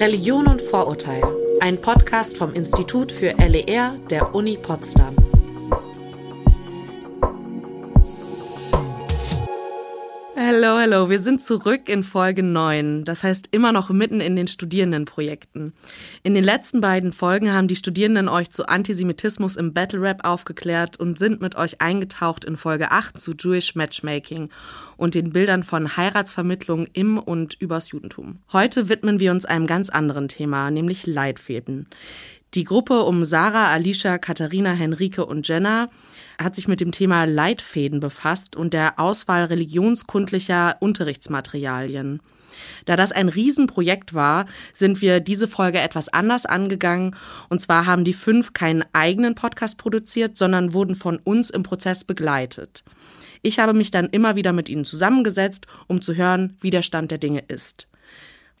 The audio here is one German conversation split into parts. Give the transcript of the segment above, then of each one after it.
Religion und Vorurteil, ein Podcast vom Institut für LER der Uni Potsdam. Hallo, hallo, wir sind zurück in Folge 9, das heißt immer noch mitten in den Studierendenprojekten. In den letzten beiden Folgen haben die Studierenden euch zu Antisemitismus im Battle Rap aufgeklärt und sind mit euch eingetaucht in Folge 8 zu Jewish Matchmaking und den Bildern von Heiratsvermittlung im und übers Judentum. Heute widmen wir uns einem ganz anderen Thema, nämlich Leitfäden. Die Gruppe um Sarah, Alicia, Katharina, Henrike und Jenna hat sich mit dem Thema Leitfäden befasst und der Auswahl religionskundlicher Unterrichtsmaterialien. Da das ein Riesenprojekt war, sind wir diese Folge etwas anders angegangen. Und zwar haben die fünf keinen eigenen Podcast produziert, sondern wurden von uns im Prozess begleitet. Ich habe mich dann immer wieder mit ihnen zusammengesetzt, um zu hören, wie der Stand der Dinge ist.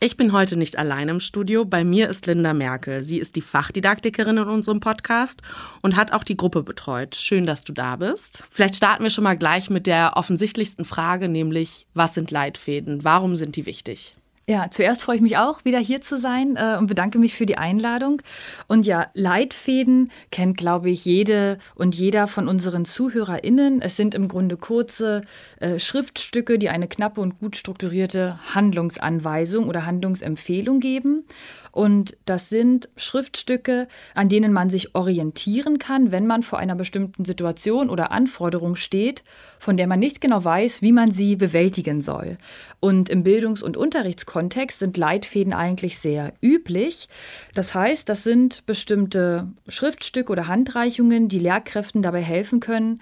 Ich bin heute nicht allein im Studio. Bei mir ist Linda Merkel. Sie ist die Fachdidaktikerin in unserem Podcast und hat auch die Gruppe betreut. Schön, dass du da bist. Vielleicht starten wir schon mal gleich mit der offensichtlichsten Frage, nämlich was sind Leitfäden? Warum sind die wichtig? Ja, zuerst freue ich mich auch, wieder hier zu sein äh, und bedanke mich für die Einladung. Und ja, Leitfäden kennt, glaube ich, jede und jeder von unseren ZuhörerInnen. Es sind im Grunde kurze äh, Schriftstücke, die eine knappe und gut strukturierte Handlungsanweisung oder Handlungsempfehlung geben. Und das sind Schriftstücke, an denen man sich orientieren kann, wenn man vor einer bestimmten Situation oder Anforderung steht, von der man nicht genau weiß, wie man sie bewältigen soll. Und im Bildungs- und Unterrichtskontext sind Leitfäden eigentlich sehr üblich. Das heißt, das sind bestimmte Schriftstücke oder Handreichungen, die Lehrkräften dabei helfen können,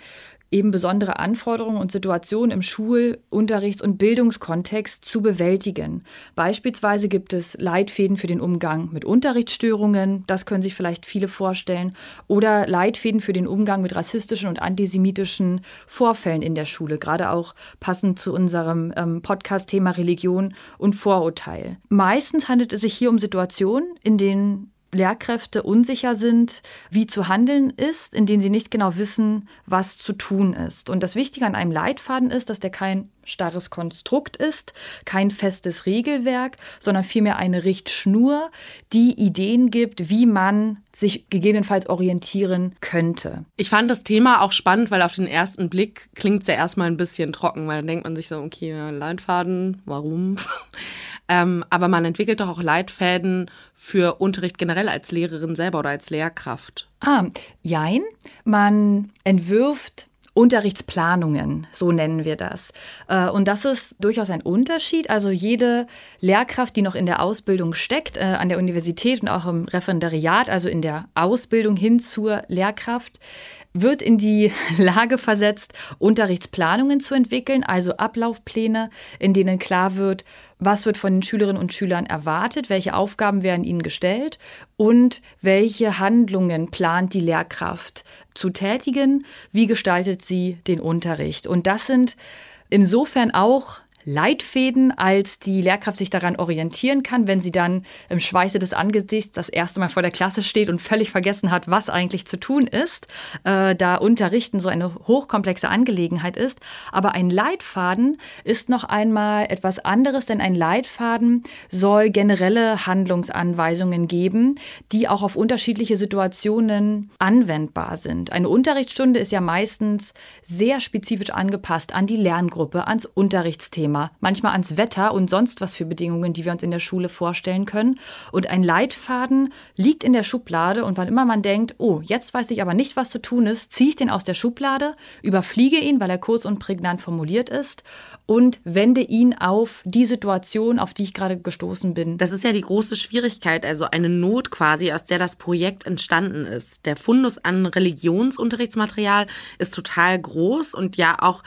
eben besondere Anforderungen und Situationen im Schul-, Unterrichts- und Bildungskontext zu bewältigen. Beispielsweise gibt es Leitfäden für den Umgang mit Unterrichtsstörungen, das können sich vielleicht viele vorstellen, oder Leitfäden für den Umgang mit rassistischen und antisemitischen Vorfällen in der Schule, gerade auch passend zu unserem ähm, Podcast-Thema Religion und Vorurteil. Meistens handelt es sich hier um Situationen, in denen Lehrkräfte unsicher sind, wie zu handeln ist, in denen sie nicht genau wissen, was zu tun ist. Und das Wichtige an einem Leitfaden ist, dass der kein starres Konstrukt ist, kein festes Regelwerk, sondern vielmehr eine Richtschnur, die Ideen gibt, wie man sich gegebenenfalls orientieren könnte. Ich fand das Thema auch spannend, weil auf den ersten Blick klingt es ja erstmal ein bisschen trocken, weil dann denkt man sich so, okay, Leitfaden, warum? Ähm, aber man entwickelt doch auch Leitfäden für Unterricht generell als Lehrerin selber oder als Lehrkraft. Ah, jein. Man entwirft Unterrichtsplanungen, so nennen wir das. Äh, und das ist durchaus ein Unterschied. Also jede Lehrkraft, die noch in der Ausbildung steckt, äh, an der Universität und auch im Referendariat, also in der Ausbildung hin zur Lehrkraft, wird in die Lage versetzt, Unterrichtsplanungen zu entwickeln, also Ablaufpläne, in denen klar wird, was wird von den Schülerinnen und Schülern erwartet, welche Aufgaben werden ihnen gestellt und welche Handlungen plant die Lehrkraft zu tätigen, wie gestaltet sie den Unterricht. Und das sind insofern auch Leitfäden, als die Lehrkraft sich daran orientieren kann, wenn sie dann im Schweiße des Angesichts das erste Mal vor der Klasse steht und völlig vergessen hat, was eigentlich zu tun ist, äh, da Unterrichten so eine hochkomplexe Angelegenheit ist. Aber ein Leitfaden ist noch einmal etwas anderes, denn ein Leitfaden soll generelle Handlungsanweisungen geben, die auch auf unterschiedliche Situationen anwendbar sind. Eine Unterrichtsstunde ist ja meistens sehr spezifisch angepasst an die Lerngruppe, ans Unterrichtsthema. Thema, manchmal ans Wetter und sonst was für Bedingungen, die wir uns in der Schule vorstellen können. Und ein Leitfaden liegt in der Schublade und wann immer man denkt, oh, jetzt weiß ich aber nicht, was zu tun ist, ziehe ich den aus der Schublade, überfliege ihn, weil er kurz und prägnant formuliert ist und wende ihn auf die Situation, auf die ich gerade gestoßen bin. Das ist ja die große Schwierigkeit, also eine Not quasi, aus der das Projekt entstanden ist. Der Fundus an Religionsunterrichtsmaterial ist total groß und ja auch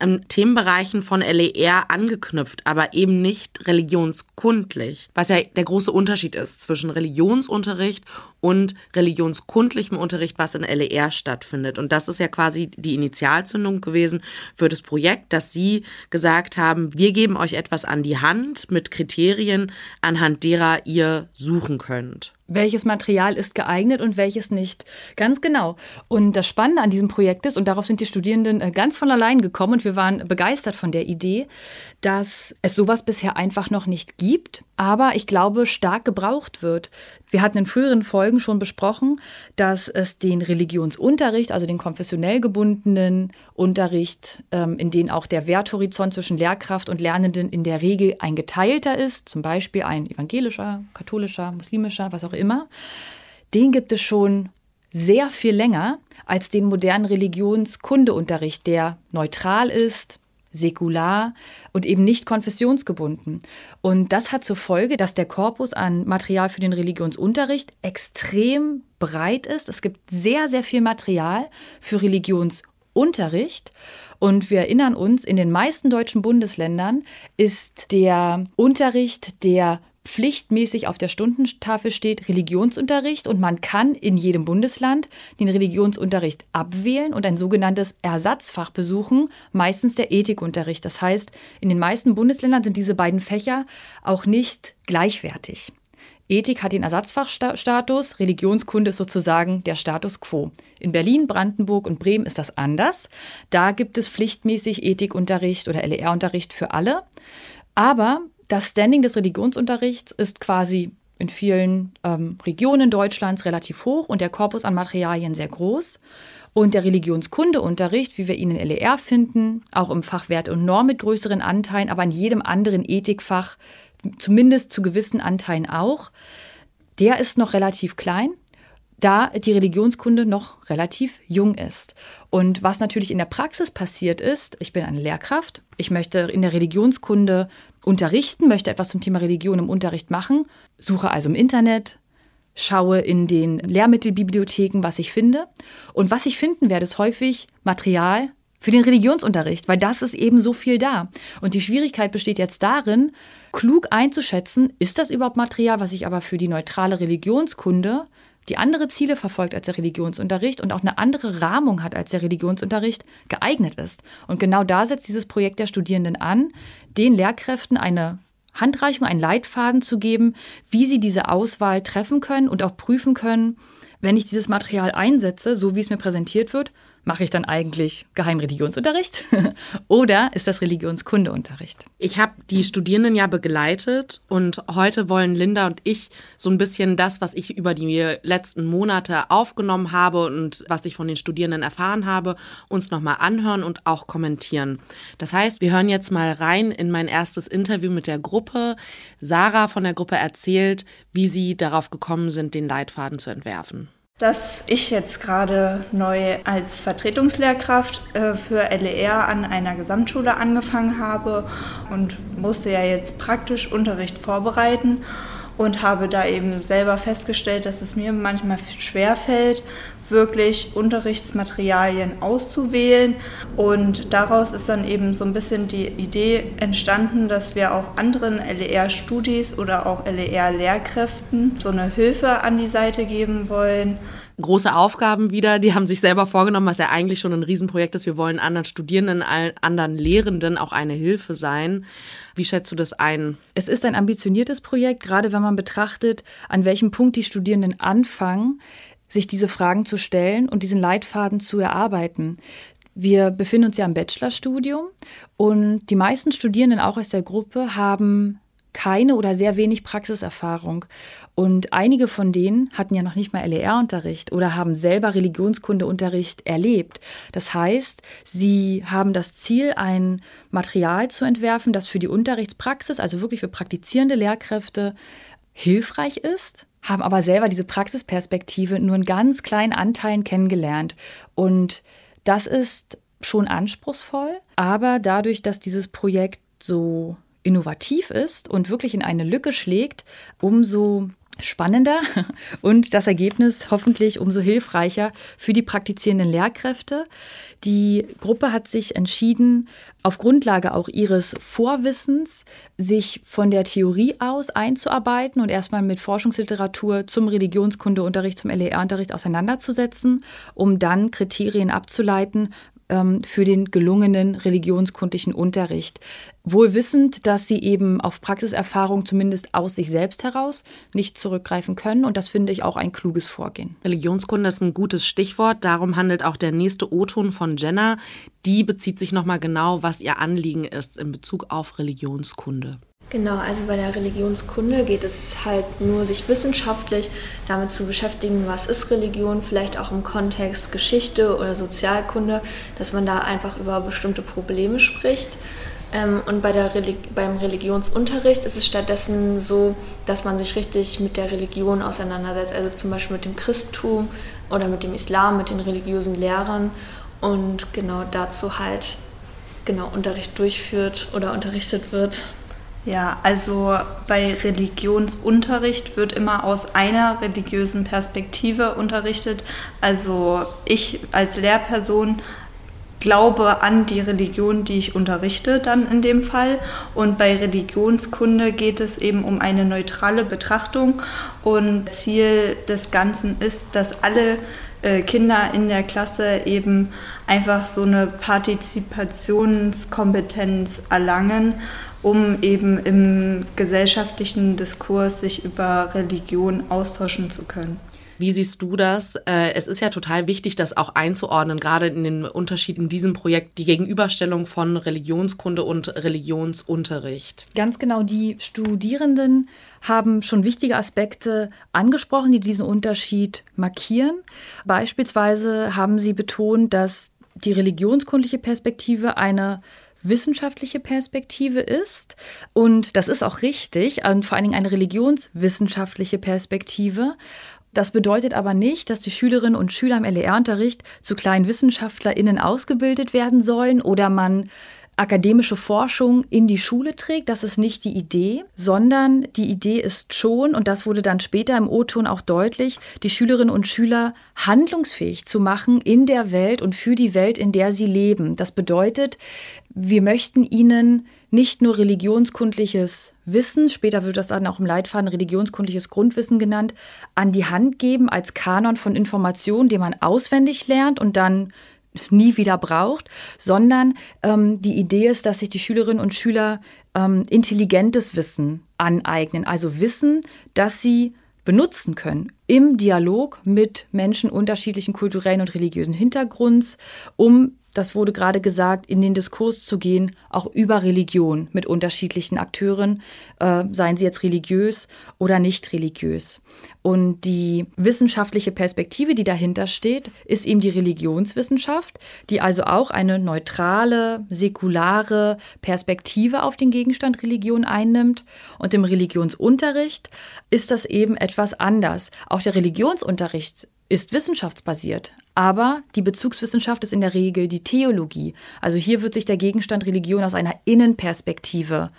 ähm, Themenbereichen von LER angeknüpft, aber eben nicht religionskundlich. Was ja der große Unterschied ist zwischen Religionsunterricht und religionskundlichem Unterricht, was in LER stattfindet. Und das ist ja quasi die Initialzündung gewesen für das Projekt, dass Sie gesagt haben, wir geben euch etwas an die Hand mit Kriterien, anhand derer ihr suchen könnt. Welches Material ist geeignet und welches nicht. Ganz genau. Und das Spannende an diesem Projekt ist, und darauf sind die Studierenden äh, ganz von allein gekommen und wir waren begeistert von der Idee, dass es sowas bisher einfach noch nicht gibt, aber ich glaube stark gebraucht wird. Wir hatten in früheren Folgen schon besprochen, dass es den Religionsunterricht, also den konfessionell gebundenen Unterricht, ähm, in den auch der Werthorizont zwischen Lehrkraft und Lernenden in der Regel ein geteilter ist, zum Beispiel ein evangelischer, katholischer, muslimischer, was auch immer, den gibt es schon sehr viel länger als den modernen Religionskundeunterricht, der neutral ist, säkular und eben nicht konfessionsgebunden. Und das hat zur Folge, dass der Korpus an Material für den Religionsunterricht extrem breit ist. Es gibt sehr, sehr viel Material für Religionsunterricht. Und wir erinnern uns, in den meisten deutschen Bundesländern ist der Unterricht der pflichtmäßig auf der Stundentafel steht Religionsunterricht und man kann in jedem Bundesland den Religionsunterricht abwählen und ein sogenanntes Ersatzfach besuchen, meistens der Ethikunterricht. Das heißt, in den meisten Bundesländern sind diese beiden Fächer auch nicht gleichwertig. Ethik hat den Ersatzfachstatus, Religionskunde ist sozusagen der Status quo. In Berlin, Brandenburg und Bremen ist das anders. Da gibt es pflichtmäßig Ethikunterricht oder LER-Unterricht für alle. Aber das Standing des Religionsunterrichts ist quasi in vielen ähm, Regionen Deutschlands relativ hoch und der Korpus an Materialien sehr groß. Und der Religionskundeunterricht, wie wir ihn in LER finden, auch im Fach Wert und Norm mit größeren Anteilen, aber in jedem anderen Ethikfach zumindest zu gewissen Anteilen auch, der ist noch relativ klein da die Religionskunde noch relativ jung ist. Und was natürlich in der Praxis passiert ist, ich bin eine Lehrkraft, ich möchte in der Religionskunde unterrichten, möchte etwas zum Thema Religion im Unterricht machen, suche also im Internet, schaue in den Lehrmittelbibliotheken, was ich finde. Und was ich finden werde, ist häufig Material für den Religionsunterricht, weil das ist eben so viel da. Und die Schwierigkeit besteht jetzt darin, klug einzuschätzen, ist das überhaupt Material, was ich aber für die neutrale Religionskunde die andere Ziele verfolgt als der Religionsunterricht und auch eine andere Rahmung hat als der Religionsunterricht, geeignet ist. Und genau da setzt dieses Projekt der Studierenden an, den Lehrkräften eine Handreichung, einen Leitfaden zu geben, wie sie diese Auswahl treffen können und auch prüfen können, wenn ich dieses Material einsetze, so wie es mir präsentiert wird, mache ich dann eigentlich Geheimreligionsunterricht oder ist das Religionskundeunterricht? Ich habe die Studierenden ja begleitet und heute wollen Linda und ich so ein bisschen das, was ich über die letzten Monate aufgenommen habe und was ich von den Studierenden erfahren habe, uns nochmal anhören und auch kommentieren. Das heißt, wir hören jetzt mal rein in mein erstes Interview mit der Gruppe. Sarah von der Gruppe erzählt, wie sie darauf gekommen sind, den Leitfaden zu entwerfen dass ich jetzt gerade neu als Vertretungslehrkraft äh, für LER an einer Gesamtschule angefangen habe und musste ja jetzt praktisch Unterricht vorbereiten und habe da eben selber festgestellt, dass es mir manchmal schwer fällt, wirklich Unterrichtsmaterialien auszuwählen. Und daraus ist dann eben so ein bisschen die Idee entstanden, dass wir auch anderen LER-Studis oder auch LER-Lehrkräften so eine Hilfe an die Seite geben wollen. Große Aufgaben wieder, die haben sich selber vorgenommen, was ja eigentlich schon ein Riesenprojekt ist. Wir wollen anderen Studierenden, allen anderen Lehrenden auch eine Hilfe sein. Wie schätzt du das ein? Es ist ein ambitioniertes Projekt, gerade wenn man betrachtet, an welchem Punkt die Studierenden anfangen sich diese Fragen zu stellen und diesen Leitfaden zu erarbeiten. Wir befinden uns ja im Bachelorstudium und die meisten Studierenden auch aus der Gruppe haben keine oder sehr wenig Praxiserfahrung. Und einige von denen hatten ja noch nicht mal LER-Unterricht oder haben selber Religionskundeunterricht erlebt. Das heißt, sie haben das Ziel, ein Material zu entwerfen, das für die Unterrichtspraxis, also wirklich für praktizierende Lehrkräfte, hilfreich ist, haben aber selber diese Praxisperspektive nur in ganz kleinen Anteilen kennengelernt. Und das ist schon anspruchsvoll, aber dadurch, dass dieses Projekt so innovativ ist und wirklich in eine Lücke schlägt, umso spannender und das Ergebnis hoffentlich umso hilfreicher für die praktizierenden Lehrkräfte. Die Gruppe hat sich entschieden, auf Grundlage auch ihres Vorwissens sich von der Theorie aus einzuarbeiten und erstmal mit Forschungsliteratur zum Religionskundeunterricht, zum LER-Unterricht auseinanderzusetzen, um dann Kriterien abzuleiten, ähm, für den gelungenen religionskundlichen Unterricht. Wohl wissend, dass sie eben auf Praxiserfahrung zumindest aus sich selbst heraus nicht zurückgreifen können. Und das finde ich auch ein kluges Vorgehen. Religionskunde ist ein gutes Stichwort. Darum handelt auch der nächste O-Ton von Jenna. Die bezieht sich nochmal genau, was ihr Anliegen ist in Bezug auf Religionskunde. Genau, also bei der Religionskunde geht es halt nur, sich wissenschaftlich damit zu beschäftigen, was ist Religion, vielleicht auch im Kontext Geschichte oder Sozialkunde, dass man da einfach über bestimmte Probleme spricht. Ähm, und bei der Reli beim Religionsunterricht ist es stattdessen so, dass man sich richtig mit der Religion auseinandersetzt, also zum Beispiel mit dem Christentum oder mit dem Islam, mit den religiösen Lehrern und genau dazu halt genau Unterricht durchführt oder unterrichtet wird. Ja, also bei Religionsunterricht wird immer aus einer religiösen Perspektive unterrichtet. Also ich als Lehrperson glaube an die Religion, die ich unterrichte, dann in dem Fall. Und bei Religionskunde geht es eben um eine neutrale Betrachtung. Und Ziel des Ganzen ist, dass alle äh, Kinder in der Klasse eben einfach so eine Partizipationskompetenz erlangen um eben im gesellschaftlichen Diskurs sich über Religion austauschen zu können. Wie siehst du das? Äh, es ist ja total wichtig, das auch einzuordnen, gerade in den Unterschied in diesem Projekt, die Gegenüberstellung von Religionskunde und Religionsunterricht. Ganz genau, die Studierenden haben schon wichtige Aspekte angesprochen, die diesen Unterschied markieren. Beispielsweise haben sie betont, dass die religionskundliche Perspektive eine wissenschaftliche Perspektive ist. Und das ist auch richtig, und vor allen Dingen eine religionswissenschaftliche Perspektive. Das bedeutet aber nicht, dass die Schülerinnen und Schüler im LER-Unterricht zu kleinen WissenschaftlerInnen ausgebildet werden sollen oder man akademische Forschung in die Schule trägt. Das ist nicht die Idee, sondern die Idee ist schon, und das wurde dann später im O-Ton auch deutlich, die Schülerinnen und Schüler handlungsfähig zu machen in der Welt und für die Welt, in der sie leben. Das bedeutet, wir möchten ihnen nicht nur religionskundliches Wissen, später wird das dann auch im Leitfaden religionskundliches Grundwissen genannt, an die Hand geben als Kanon von Informationen, den man auswendig lernt und dann nie wieder braucht, sondern ähm, die Idee ist, dass sich die Schülerinnen und Schüler ähm, intelligentes Wissen aneignen, also Wissen, dass sie benutzen können im Dialog mit Menschen unterschiedlichen kulturellen und religiösen Hintergrunds, um das wurde gerade gesagt, in den Diskurs zu gehen, auch über Religion mit unterschiedlichen Akteuren, äh, seien sie jetzt religiös oder nicht religiös. Und die wissenschaftliche Perspektive, die dahinter steht, ist eben die Religionswissenschaft, die also auch eine neutrale, säkulare Perspektive auf den Gegenstand Religion einnimmt. Und im Religionsunterricht ist das eben etwas anders. Auch der Religionsunterricht ist wissenschaftsbasiert. Aber die Bezugswissenschaft ist in der Regel die Theologie. Also hier wird sich der Gegenstand Religion aus einer Innenperspektive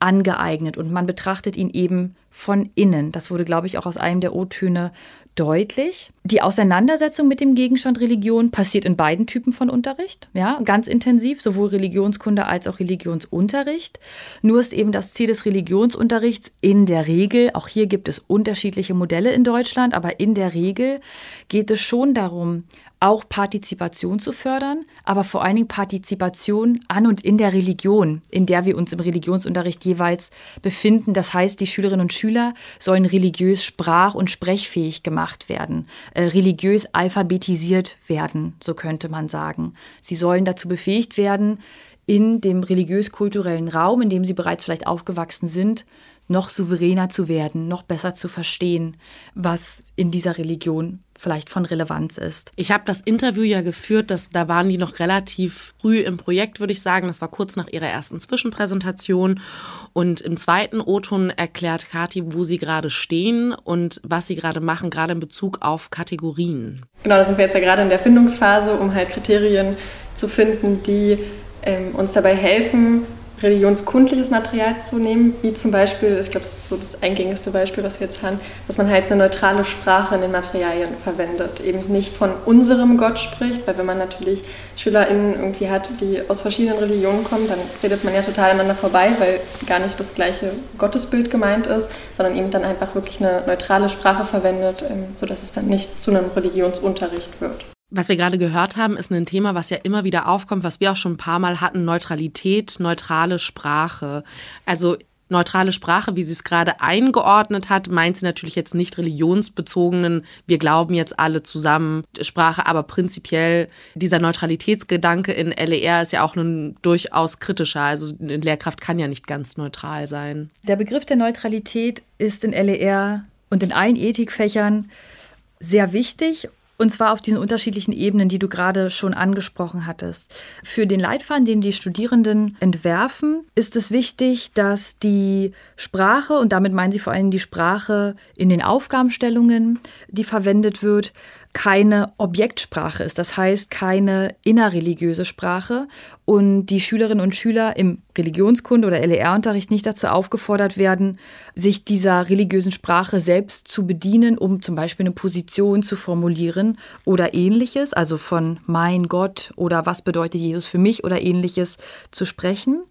angeeignet und man betrachtet ihn eben von innen. Das wurde, glaube ich, auch aus einem der O-Töne deutlich. Die Auseinandersetzung mit dem Gegenstand Religion passiert in beiden Typen von Unterricht, ja, ganz intensiv, sowohl Religionskunde als auch Religionsunterricht. Nur ist eben das Ziel des Religionsunterrichts in der Regel, auch hier gibt es unterschiedliche Modelle in Deutschland, aber in der Regel geht es schon darum, auch Partizipation zu fördern, aber vor allen Dingen Partizipation an und in der Religion, in der wir uns im Religionsunterricht jeweils befinden. Das heißt, die Schülerinnen und Schüler sollen religiös sprach- und sprechfähig gemacht werden, äh, religiös alphabetisiert werden, so könnte man sagen. Sie sollen dazu befähigt werden, in dem religiös-kulturellen Raum, in dem sie bereits vielleicht aufgewachsen sind, noch souveräner zu werden, noch besser zu verstehen, was in dieser Religion vielleicht von Relevanz ist. Ich habe das Interview ja geführt, das, da waren die noch relativ früh im Projekt, würde ich sagen. Das war kurz nach ihrer ersten Zwischenpräsentation. Und im zweiten O-Ton erklärt Kati, wo sie gerade stehen und was sie gerade machen, gerade in Bezug auf Kategorien. Genau, da sind wir jetzt ja gerade in der Findungsphase, um halt Kriterien zu finden, die ähm, uns dabei helfen, religionskundliches Material zu nehmen, wie zum Beispiel, ich glaube, das ist so das eingängigste Beispiel, was wir jetzt haben, dass man halt eine neutrale Sprache in den Materialien verwendet, eben nicht von unserem Gott spricht, weil wenn man natürlich SchülerInnen irgendwie hat, die aus verschiedenen Religionen kommen, dann redet man ja total aneinander vorbei, weil gar nicht das gleiche Gottesbild gemeint ist, sondern eben dann einfach wirklich eine neutrale Sprache verwendet, ähm, sodass es dann nicht zu einem Religionsunterricht wird. Was wir gerade gehört haben, ist ein Thema, was ja immer wieder aufkommt, was wir auch schon ein paar Mal hatten, Neutralität, neutrale Sprache. Also neutrale Sprache, wie sie es gerade eingeordnet hat, meint sie natürlich jetzt nicht religionsbezogenen, wir glauben jetzt alle zusammen Sprache, aber prinzipiell dieser Neutralitätsgedanke in LER ist ja auch nun durchaus kritischer. Also eine Lehrkraft kann ja nicht ganz neutral sein. Der Begriff der Neutralität ist in LER und in allen Ethikfächern sehr wichtig und zwar auf diesen unterschiedlichen Ebenen, die du gerade schon angesprochen hattest. Für den Leitfaden, den die Studierenden entwerfen, ist es wichtig, dass die Sprache, und damit meinen sie vor allem die Sprache in den Aufgabenstellungen, die verwendet wird, keine Objektsprache ist, das heißt keine innerreligiöse Sprache und die Schülerinnen und Schüler im Religionskunde oder LER-Unterricht nicht dazu aufgefordert werden, sich dieser religiösen Sprache selbst zu bedienen, um zum Beispiel eine Position zu formulieren oder ähnliches, also von mein Gott oder was bedeutet Jesus für mich oder ähnliches zu sprechen.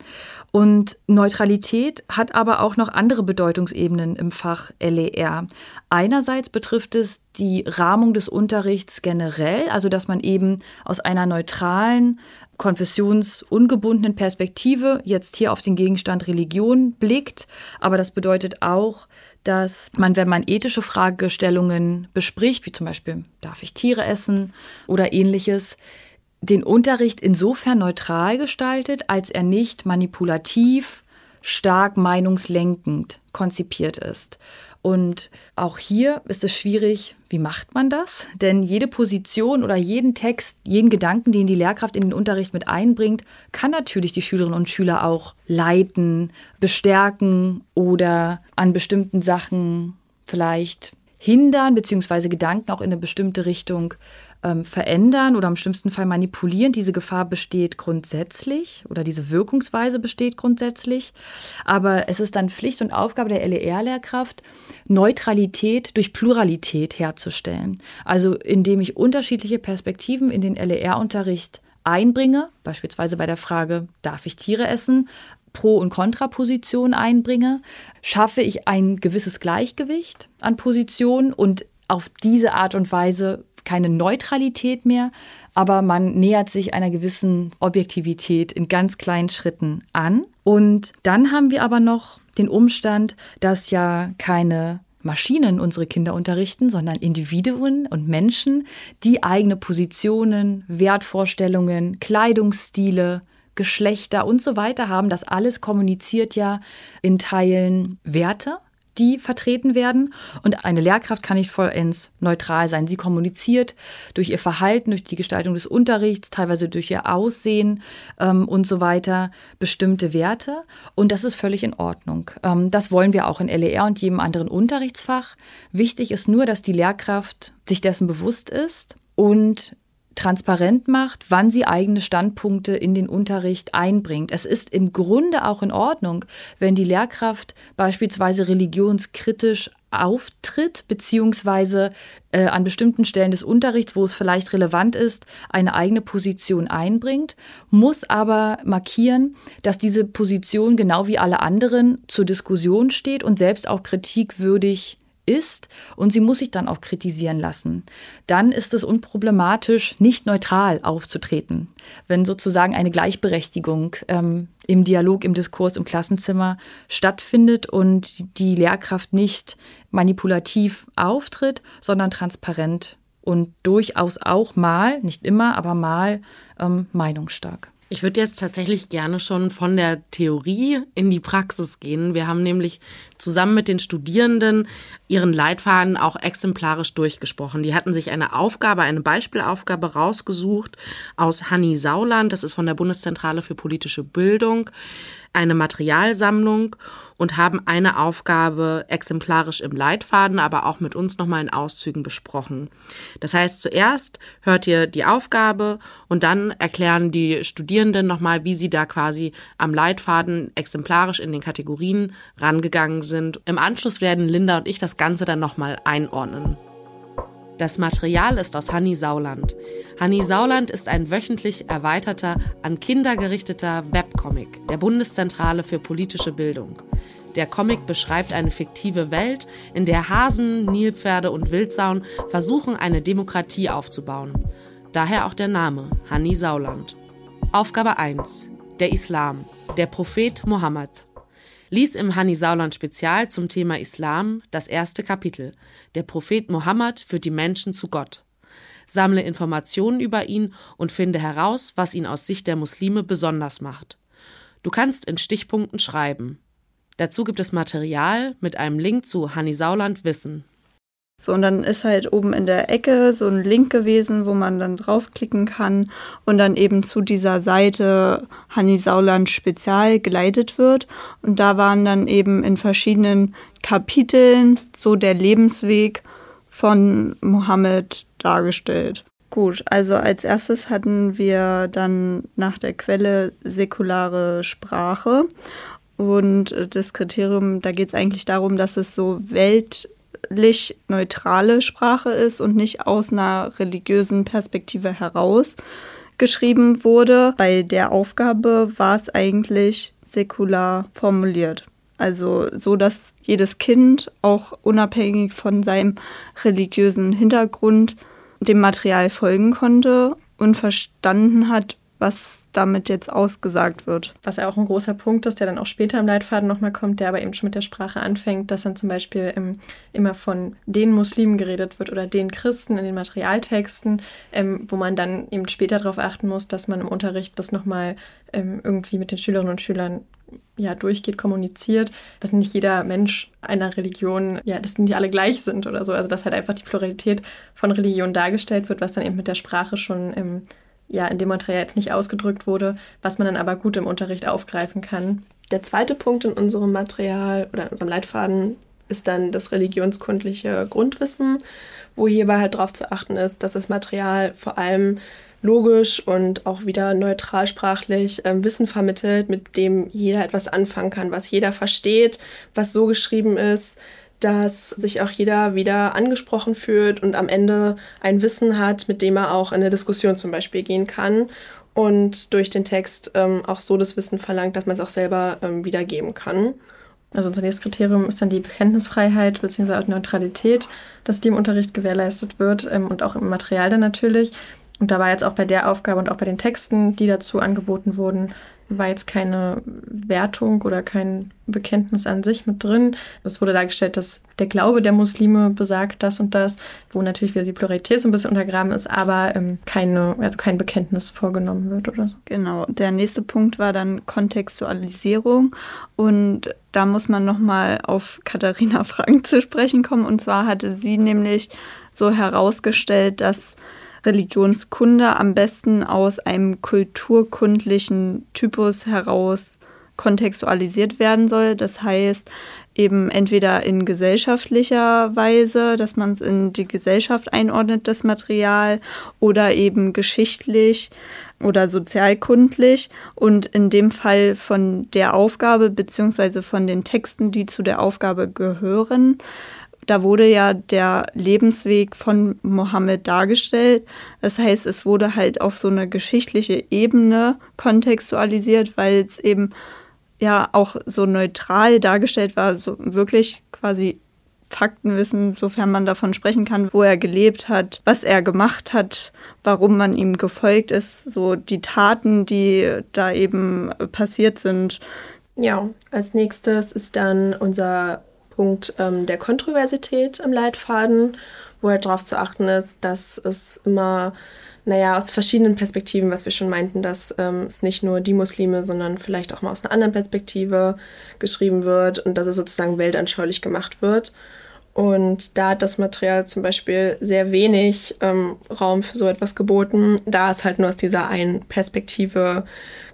Und Neutralität hat aber auch noch andere Bedeutungsebenen im Fach LER. Einerseits betrifft es die Rahmung des Unterrichts generell, also dass man eben aus einer neutralen, konfessionsungebundenen Perspektive jetzt hier auf den Gegenstand Religion blickt. Aber das bedeutet auch, dass man, wenn man ethische Fragestellungen bespricht, wie zum Beispiel, darf ich Tiere essen oder ähnliches, den Unterricht insofern neutral gestaltet, als er nicht manipulativ, stark meinungslenkend konzipiert ist. Und auch hier ist es schwierig, wie macht man das? Denn jede Position oder jeden Text, jeden Gedanken, den die Lehrkraft in den Unterricht mit einbringt, kann natürlich die Schülerinnen und Schüler auch leiten, bestärken oder an bestimmten Sachen vielleicht hindern, beziehungsweise Gedanken auch in eine bestimmte Richtung ähm, verändern oder im schlimmsten Fall manipulieren. Diese Gefahr besteht grundsätzlich oder diese Wirkungsweise besteht grundsätzlich. Aber es ist dann Pflicht und Aufgabe der LER-Lehrkraft, Neutralität durch Pluralität herzustellen. Also indem ich unterschiedliche Perspektiven in den LER-Unterricht einbringe, beispielsweise bei der Frage, darf ich Tiere essen, Pro- und Kontraposition einbringe, schaffe ich ein gewisses Gleichgewicht an Positionen und auf diese Art und Weise keine Neutralität mehr, aber man nähert sich einer gewissen Objektivität in ganz kleinen Schritten an. Und dann haben wir aber noch den Umstand, dass ja keine Maschinen unsere Kinder unterrichten, sondern Individuen und Menschen, die eigene Positionen, Wertvorstellungen, Kleidungsstile, Geschlechter und so weiter haben. Das alles kommuniziert ja in Teilen Werte die vertreten werden. Und eine Lehrkraft kann nicht vollends neutral sein. Sie kommuniziert durch ihr Verhalten, durch die Gestaltung des Unterrichts, teilweise durch ihr Aussehen ähm, und so weiter bestimmte Werte. Und das ist völlig in Ordnung. Ähm, das wollen wir auch in LER und jedem anderen Unterrichtsfach. Wichtig ist nur, dass die Lehrkraft sich dessen bewusst ist und transparent macht, wann sie eigene Standpunkte in den Unterricht einbringt. Es ist im Grunde auch in Ordnung, wenn die Lehrkraft beispielsweise religionskritisch auftritt, beziehungsweise äh, an bestimmten Stellen des Unterrichts, wo es vielleicht relevant ist, eine eigene Position einbringt, muss aber markieren, dass diese Position genau wie alle anderen zur Diskussion steht und selbst auch kritikwürdig ist und sie muss sich dann auch kritisieren lassen. Dann ist es unproblematisch, nicht neutral aufzutreten, wenn sozusagen eine Gleichberechtigung ähm, im Dialog, im Diskurs, im Klassenzimmer stattfindet und die Lehrkraft nicht manipulativ auftritt, sondern transparent und durchaus auch mal, nicht immer, aber mal ähm, meinungsstark. Ich würde jetzt tatsächlich gerne schon von der Theorie in die Praxis gehen. Wir haben nämlich zusammen mit den Studierenden ihren Leitfaden auch exemplarisch durchgesprochen. Die hatten sich eine Aufgabe, eine Beispielaufgabe rausgesucht aus Hanni Sauland, das ist von der Bundeszentrale für politische Bildung eine Materialsammlung und haben eine Aufgabe exemplarisch im Leitfaden, aber auch mit uns nochmal in Auszügen besprochen. Das heißt, zuerst hört ihr die Aufgabe und dann erklären die Studierenden nochmal, wie sie da quasi am Leitfaden exemplarisch in den Kategorien rangegangen sind. Im Anschluss werden Linda und ich das Ganze dann nochmal einordnen. Das Material ist aus Hanni Sauland. Hanni Sauland ist ein wöchentlich erweiterter, an Kinder gerichteter Webcomic der Bundeszentrale für politische Bildung. Der Comic beschreibt eine fiktive Welt, in der Hasen, Nilpferde und Wildsauen versuchen, eine Demokratie aufzubauen. Daher auch der Name Hani Sauland. Aufgabe 1. Der Islam. Der Prophet Mohammed. Lies im Hani Sauland Spezial zum Thema Islam das erste Kapitel. Der Prophet Mohammed führt die Menschen zu Gott. Sammle Informationen über ihn und finde heraus, was ihn aus Sicht der Muslime besonders macht. Du kannst in Stichpunkten schreiben. Dazu gibt es Material mit einem Link zu Hani Sauland Wissen. So, und dann ist halt oben in der Ecke so ein Link gewesen, wo man dann draufklicken kann und dann eben zu dieser Seite Hanni Sauland Spezial geleitet wird. Und da waren dann eben in verschiedenen Kapiteln so der Lebensweg von Mohammed dargestellt. Gut, also als erstes hatten wir dann nach der Quelle säkulare Sprache. Und das Kriterium, da geht es eigentlich darum, dass es so Welt inhaltlich neutrale Sprache ist und nicht aus einer religiösen Perspektive heraus geschrieben wurde. Bei der Aufgabe war es eigentlich säkular formuliert. Also so, dass jedes Kind auch unabhängig von seinem religiösen Hintergrund dem Material folgen konnte und verstanden hat, was damit jetzt ausgesagt wird. Was ja auch ein großer Punkt ist, der dann auch später im Leitfaden nochmal kommt, der aber eben schon mit der Sprache anfängt, dass dann zum Beispiel ähm, immer von den Muslimen geredet wird oder den Christen in den Materialtexten, ähm, wo man dann eben später darauf achten muss, dass man im Unterricht das nochmal ähm, irgendwie mit den Schülerinnen und Schülern ja, durchgeht, kommuniziert, dass nicht jeder Mensch einer Religion, ja, dass nicht alle gleich sind oder so. Also dass halt einfach die Pluralität von Religionen dargestellt wird, was dann eben mit der Sprache schon ähm, ja in dem Material jetzt nicht ausgedrückt wurde, was man dann aber gut im Unterricht aufgreifen kann. Der zweite Punkt in unserem Material oder in unserem Leitfaden ist dann das religionskundliche Grundwissen, wo hierbei halt darauf zu achten ist, dass das Material vor allem logisch und auch wieder neutralsprachlich ähm, Wissen vermittelt, mit dem jeder etwas anfangen kann, was jeder versteht, was so geschrieben ist, dass sich auch jeder wieder angesprochen fühlt und am Ende ein Wissen hat, mit dem er auch in eine Diskussion zum Beispiel gehen kann und durch den Text ähm, auch so das Wissen verlangt, dass man es auch selber ähm, wiedergeben kann. Also unser nächstes Kriterium ist dann die Bekenntnisfreiheit bzw. Neutralität, dass die im Unterricht gewährleistet wird ähm, und auch im Material dann natürlich. Und da war jetzt auch bei der Aufgabe und auch bei den Texten, die dazu angeboten wurden, war jetzt keine Wertung oder kein Bekenntnis an sich mit drin. Es wurde dargestellt, dass der Glaube der Muslime besagt das und das, wo natürlich wieder die Pluralität so ein bisschen untergraben ist, aber ähm, keine, also kein Bekenntnis vorgenommen wird oder so. Genau. Der nächste Punkt war dann Kontextualisierung und da muss man nochmal auf Katharina Frank zu sprechen kommen. Und zwar hatte sie nämlich so herausgestellt, dass Religionskunde am besten aus einem kulturkundlichen Typus heraus kontextualisiert werden soll. Das heißt, eben entweder in gesellschaftlicher Weise, dass man es in die Gesellschaft einordnet, das Material, oder eben geschichtlich oder sozialkundlich. Und in dem Fall von der Aufgabe beziehungsweise von den Texten, die zu der Aufgabe gehören, da wurde ja der Lebensweg von Mohammed dargestellt. Das heißt, es wurde halt auf so eine geschichtliche Ebene kontextualisiert, weil es eben ja auch so neutral dargestellt war, so wirklich quasi Faktenwissen, sofern man davon sprechen kann, wo er gelebt hat, was er gemacht hat, warum man ihm gefolgt ist, so die Taten, die da eben passiert sind. Ja, als nächstes ist dann unser Punkt ähm, der Kontroversität im Leitfaden, wo halt darauf zu achten ist, dass es immer, naja, aus verschiedenen Perspektiven, was wir schon meinten, dass ähm, es nicht nur die Muslime, sondern vielleicht auch mal aus einer anderen Perspektive geschrieben wird und dass es sozusagen weltanschaulich gemacht wird. Und da hat das Material zum Beispiel sehr wenig ähm, Raum für so etwas geboten, da es halt nur aus dieser einen Perspektive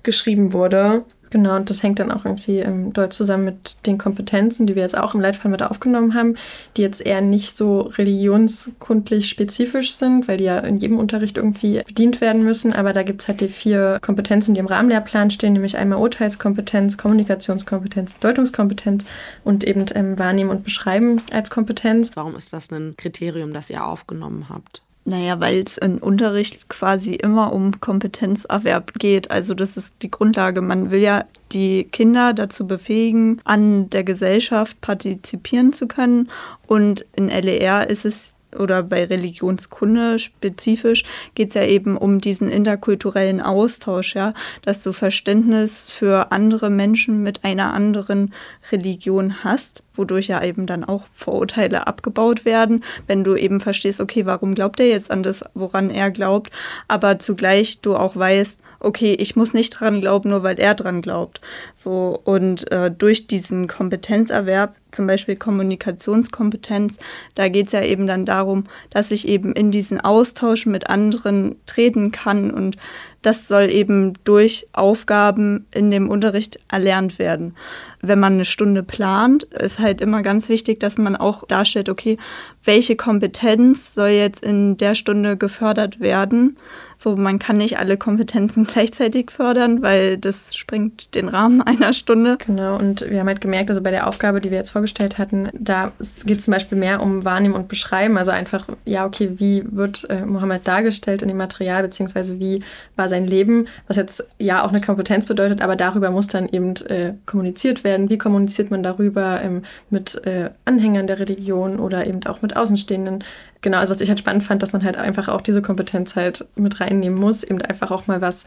geschrieben wurde. Genau, und das hängt dann auch irgendwie ähm, dort zusammen mit den Kompetenzen, die wir jetzt auch im Leitfaden mit aufgenommen haben, die jetzt eher nicht so religionskundlich spezifisch sind, weil die ja in jedem Unterricht irgendwie bedient werden müssen. Aber da gibt es halt die vier Kompetenzen, die im Rahmenlehrplan stehen, nämlich einmal Urteilskompetenz, Kommunikationskompetenz, Deutungskompetenz und eben ähm, Wahrnehmen und Beschreiben als Kompetenz. Warum ist das ein Kriterium, das ihr aufgenommen habt? Naja, weil es im Unterricht quasi immer um Kompetenzerwerb geht. Also das ist die Grundlage. Man will ja die Kinder dazu befähigen, an der Gesellschaft partizipieren zu können. Und in LER ist es oder bei Religionskunde spezifisch geht es ja eben um diesen interkulturellen Austausch, ja, dass du Verständnis für andere Menschen mit einer anderen Religion hast, wodurch ja eben dann auch Vorurteile abgebaut werden, wenn du eben verstehst, okay, warum glaubt er jetzt an das, woran er glaubt, aber zugleich du auch weißt, okay, ich muss nicht dran glauben, nur weil er dran glaubt. So und äh, durch diesen Kompetenzerwerb zum Beispiel Kommunikationskompetenz, da geht es ja eben dann darum, dass ich eben in diesen Austausch mit anderen treten kann und das soll eben durch Aufgaben in dem Unterricht erlernt werden. Wenn man eine Stunde plant, ist halt immer ganz wichtig, dass man auch darstellt, okay, welche Kompetenz soll jetzt in der Stunde gefördert werden. So, man kann nicht alle Kompetenzen gleichzeitig fördern, weil das springt den Rahmen einer Stunde. Genau, und wir haben halt gemerkt, also bei der Aufgabe, die wir jetzt vorgestellt hatten, da geht es zum Beispiel mehr um Wahrnehmen und Beschreiben. Also einfach, ja, okay, wie wird äh, Mohammed dargestellt in dem Material, beziehungsweise wie war sein Leben, was jetzt ja auch eine Kompetenz bedeutet, aber darüber muss dann eben äh, kommuniziert werden. Wie kommuniziert man darüber ähm, mit äh, Anhängern der Religion oder eben auch mit Außenstehenden? Genau, also was ich halt spannend fand, dass man halt einfach auch diese Kompetenz halt mit reinnehmen muss, eben einfach auch mal was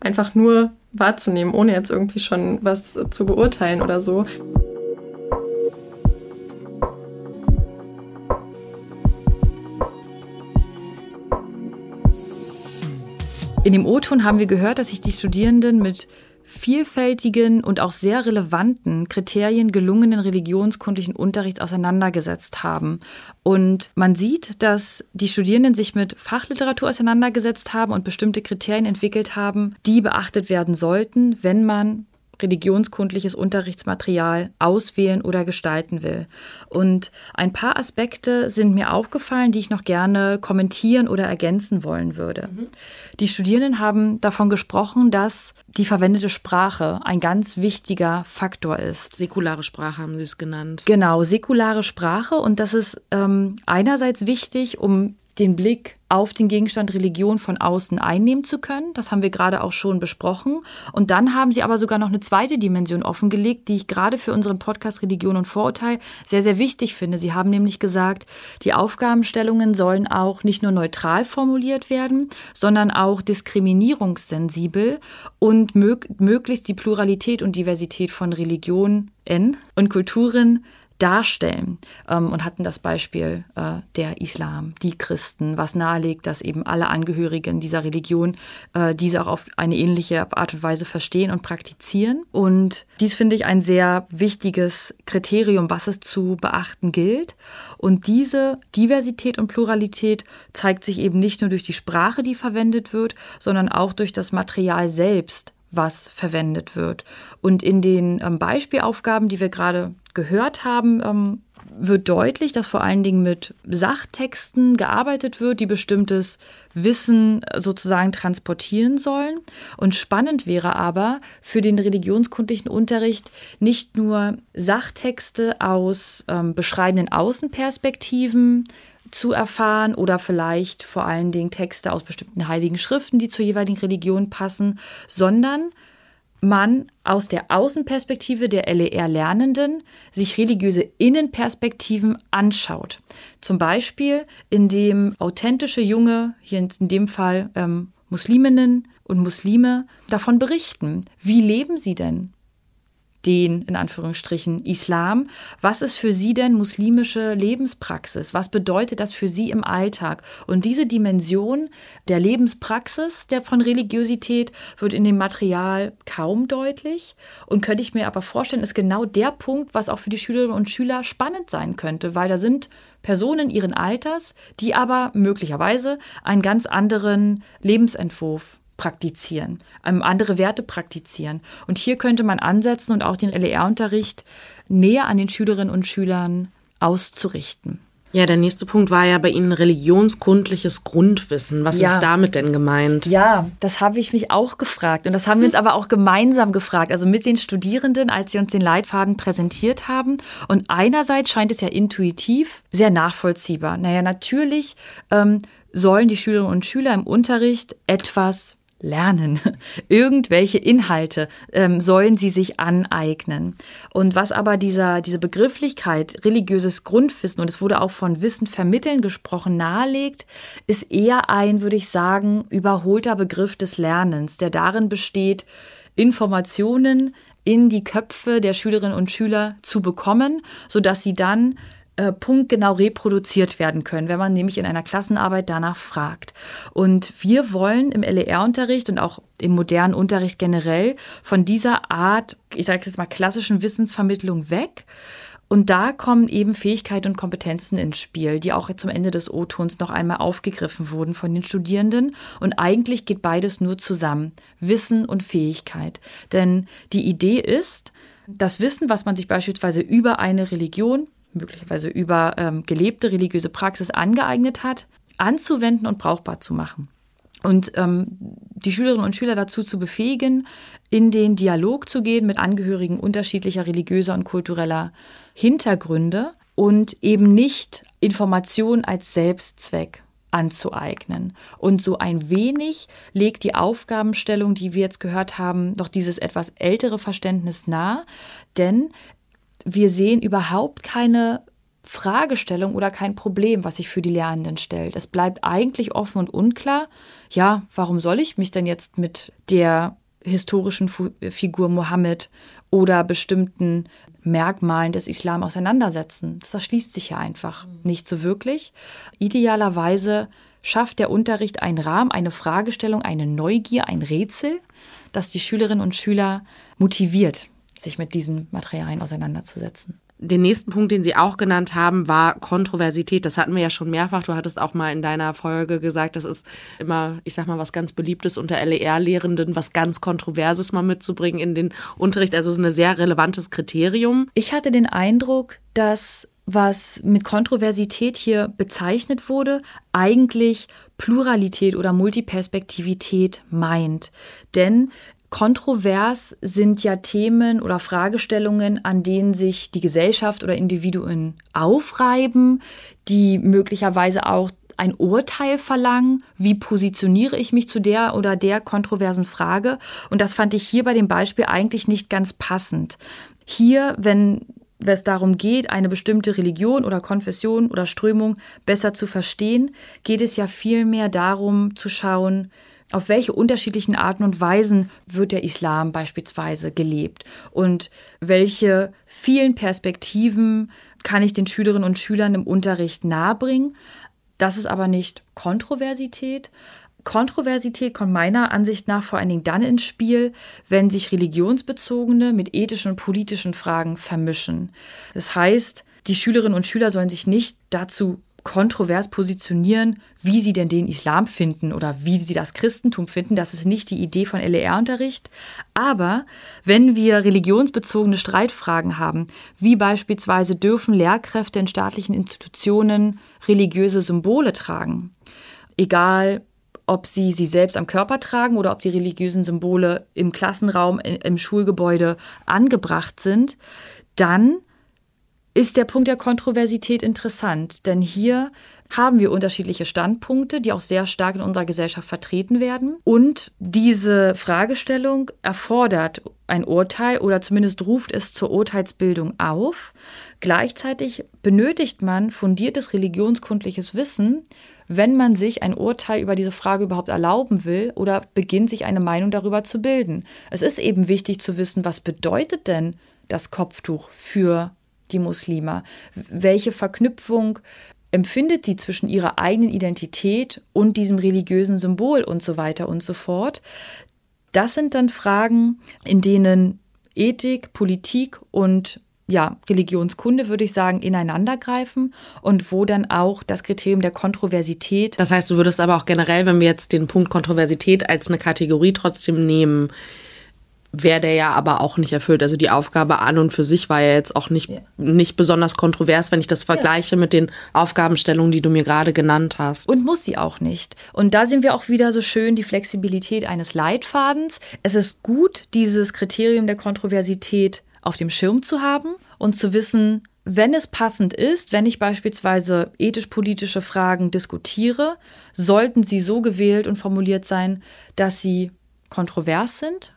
einfach nur wahrzunehmen, ohne jetzt irgendwie schon was zu beurteilen oder so. In dem O-Ton haben wir gehört, dass sich die Studierenden mit vielfältigen und auch sehr relevanten Kriterien gelungenen religionskundlichen Unterrichts auseinandergesetzt haben. Und man sieht, dass die Studierenden sich mit Fachliteratur auseinandergesetzt haben und bestimmte Kriterien entwickelt haben, die beachtet werden sollten, wenn man religionskundliches Unterrichtsmaterial auswählen oder gestalten will. Und ein paar Aspekte sind mir aufgefallen, die ich noch gerne kommentieren oder ergänzen wollen würde. Mhm. Die Studierenden haben davon gesprochen, dass die verwendete Sprache ein ganz wichtiger Faktor ist. Säkulare Sprache haben Sie es genannt. Genau, säkulare Sprache. Und das ist ähm, einerseits wichtig, um den Blick auf den Gegenstand Religion von außen einnehmen zu können. Das haben wir gerade auch schon besprochen. Und dann haben sie aber sogar noch eine zweite Dimension offengelegt, die ich gerade für unseren Podcast Religion und Vorurteil sehr, sehr wichtig finde. Sie haben nämlich gesagt, die Aufgabenstellungen sollen auch nicht nur neutral formuliert werden, sondern auch diskriminierungssensibel und mög möglichst die Pluralität und Diversität von Religionen und Kulturen darstellen ähm, und hatten das Beispiel äh, der Islam, die Christen, was nahelegt, dass eben alle Angehörigen dieser Religion äh, diese auch auf eine ähnliche Art und Weise verstehen und praktizieren. Und dies finde ich ein sehr wichtiges Kriterium, was es zu beachten gilt. Und diese Diversität und Pluralität zeigt sich eben nicht nur durch die Sprache, die verwendet wird, sondern auch durch das Material selbst, was verwendet wird. Und in den ähm, Beispielaufgaben, die wir gerade gehört haben, ähm, wird deutlich, dass vor allen Dingen mit Sachtexten gearbeitet wird, die bestimmtes Wissen sozusagen transportieren sollen. Und spannend wäre aber für den religionskundlichen Unterricht nicht nur Sachtexte aus ähm, beschreibenden Außenperspektiven zu erfahren oder vielleicht vor allen Dingen Texte aus bestimmten heiligen Schriften, die zur jeweiligen Religion passen, sondern man aus der Außenperspektive der LER-Lernenden sich religiöse Innenperspektiven anschaut. Zum Beispiel, indem authentische junge, hier in dem Fall ähm, Musliminnen und Muslime, davon berichten. Wie leben sie denn? Den, in Anführungsstrichen, Islam. Was ist für Sie denn muslimische Lebenspraxis? Was bedeutet das für Sie im Alltag? Und diese Dimension der Lebenspraxis, der von Religiosität, wird in dem Material kaum deutlich. Und könnte ich mir aber vorstellen, ist genau der Punkt, was auch für die Schülerinnen und Schüler spannend sein könnte, weil da sind Personen ihren Alters, die aber möglicherweise einen ganz anderen Lebensentwurf praktizieren, ähm, andere Werte praktizieren. Und hier könnte man ansetzen und auch den LER-Unterricht näher an den Schülerinnen und Schülern auszurichten. Ja, der nächste Punkt war ja bei Ihnen religionskundliches Grundwissen. Was ja. ist damit denn gemeint? Ja, das habe ich mich auch gefragt. Und das haben wir uns aber auch gemeinsam gefragt, also mit den Studierenden, als sie uns den Leitfaden präsentiert haben. Und einerseits scheint es ja intuitiv sehr nachvollziehbar. Naja, natürlich ähm, sollen die Schülerinnen und Schüler im Unterricht etwas lernen. Irgendwelche Inhalte ähm, sollen sie sich aneignen. Und was aber dieser, diese Begrifflichkeit religiöses Grundwissen, und es wurde auch von Wissen vermitteln gesprochen, nahelegt, ist eher ein, würde ich sagen, überholter Begriff des Lernens, der darin besteht, Informationen in die Köpfe der Schülerinnen und Schüler zu bekommen, sodass sie dann äh, punktgenau reproduziert werden können, wenn man nämlich in einer Klassenarbeit danach fragt. Und wir wollen im LER-Unterricht und auch im modernen Unterricht generell von dieser Art, ich sage jetzt mal klassischen Wissensvermittlung weg. Und da kommen eben Fähigkeiten und Kompetenzen ins Spiel, die auch zum Ende des O-Tons noch einmal aufgegriffen wurden von den Studierenden. Und eigentlich geht beides nur zusammen, Wissen und Fähigkeit. Denn die Idee ist, das Wissen, was man sich beispielsweise über eine Religion, möglicherweise über ähm, gelebte religiöse Praxis angeeignet hat, anzuwenden und brauchbar zu machen. Und ähm, die Schülerinnen und Schüler dazu zu befähigen, in den Dialog zu gehen mit Angehörigen unterschiedlicher religiöser und kultureller Hintergründe und eben nicht Informationen als Selbstzweck anzueignen. Und so ein wenig legt die Aufgabenstellung, die wir jetzt gehört haben, doch dieses etwas ältere Verständnis nahe, denn wir sehen überhaupt keine Fragestellung oder kein Problem, was sich für die Lernenden stellt. Es bleibt eigentlich offen und unklar, ja, warum soll ich mich denn jetzt mit der historischen Figur Mohammed oder bestimmten Merkmalen des Islam auseinandersetzen? Das erschließt sich ja einfach nicht so wirklich. Idealerweise schafft der Unterricht einen Rahmen, eine Fragestellung, eine Neugier, ein Rätsel, das die Schülerinnen und Schüler motiviert, sich mit diesen Materialien auseinanderzusetzen. Den nächsten Punkt, den Sie auch genannt haben, war Kontroversität. Das hatten wir ja schon mehrfach. Du hattest auch mal in deiner Folge gesagt, das ist immer, ich sag mal, was ganz Beliebtes unter LER-Lehrenden, was ganz Kontroverses mal mitzubringen in den Unterricht. Also so ein sehr relevantes Kriterium. Ich hatte den Eindruck, dass was mit Kontroversität hier bezeichnet wurde, eigentlich Pluralität oder Multiperspektivität meint. Denn Kontrovers sind ja Themen oder Fragestellungen, an denen sich die Gesellschaft oder Individuen aufreiben, die möglicherweise auch ein Urteil verlangen, wie positioniere ich mich zu der oder der kontroversen Frage. Und das fand ich hier bei dem Beispiel eigentlich nicht ganz passend. Hier, wenn es darum geht, eine bestimmte Religion oder Konfession oder Strömung besser zu verstehen, geht es ja vielmehr darum zu schauen, auf welche unterschiedlichen Arten und Weisen wird der Islam beispielsweise gelebt und welche vielen Perspektiven kann ich den Schülerinnen und Schülern im Unterricht nahebringen. Das ist aber nicht Kontroversität. Kontroversität kommt meiner Ansicht nach vor allen Dingen dann ins Spiel, wenn sich religionsbezogene mit ethischen und politischen Fragen vermischen. Das heißt, die Schülerinnen und Schüler sollen sich nicht dazu kontrovers positionieren, wie sie denn den Islam finden oder wie sie das Christentum finden. Das ist nicht die Idee von LER-Unterricht. Aber wenn wir religionsbezogene Streitfragen haben, wie beispielsweise dürfen Lehrkräfte in staatlichen Institutionen religiöse Symbole tragen, egal ob sie sie selbst am Körper tragen oder ob die religiösen Symbole im Klassenraum, im Schulgebäude angebracht sind, dann ist der Punkt der Kontroversität interessant, denn hier haben wir unterschiedliche Standpunkte, die auch sehr stark in unserer Gesellschaft vertreten werden. Und diese Fragestellung erfordert ein Urteil oder zumindest ruft es zur Urteilsbildung auf. Gleichzeitig benötigt man fundiertes religionskundliches Wissen, wenn man sich ein Urteil über diese Frage überhaupt erlauben will oder beginnt, sich eine Meinung darüber zu bilden. Es ist eben wichtig zu wissen, was bedeutet denn das Kopftuch für die Muslime? Welche Verknüpfung empfindet die zwischen ihrer eigenen Identität und diesem religiösen Symbol und so weiter und so fort? Das sind dann Fragen, in denen Ethik, Politik und ja, Religionskunde, würde ich sagen, ineinandergreifen und wo dann auch das Kriterium der Kontroversität. Das heißt, du würdest aber auch generell, wenn wir jetzt den Punkt Kontroversität als eine Kategorie trotzdem nehmen, wäre der ja aber auch nicht erfüllt. Also die Aufgabe an und für sich war ja jetzt auch nicht, ja. nicht besonders kontrovers, wenn ich das vergleiche ja. mit den Aufgabenstellungen, die du mir gerade genannt hast. Und muss sie auch nicht. Und da sind wir auch wieder so schön die Flexibilität eines Leitfadens. Es ist gut, dieses Kriterium der Kontroversität auf dem Schirm zu haben und zu wissen, wenn es passend ist, wenn ich beispielsweise ethisch-politische Fragen diskutiere, sollten sie so gewählt und formuliert sein, dass sie kontrovers sind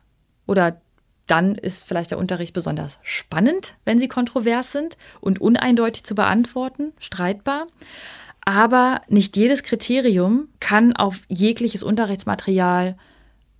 oder dann ist vielleicht der Unterricht besonders spannend, wenn sie kontrovers sind und uneindeutig zu beantworten, streitbar. Aber nicht jedes Kriterium kann auf jegliches Unterrichtsmaterial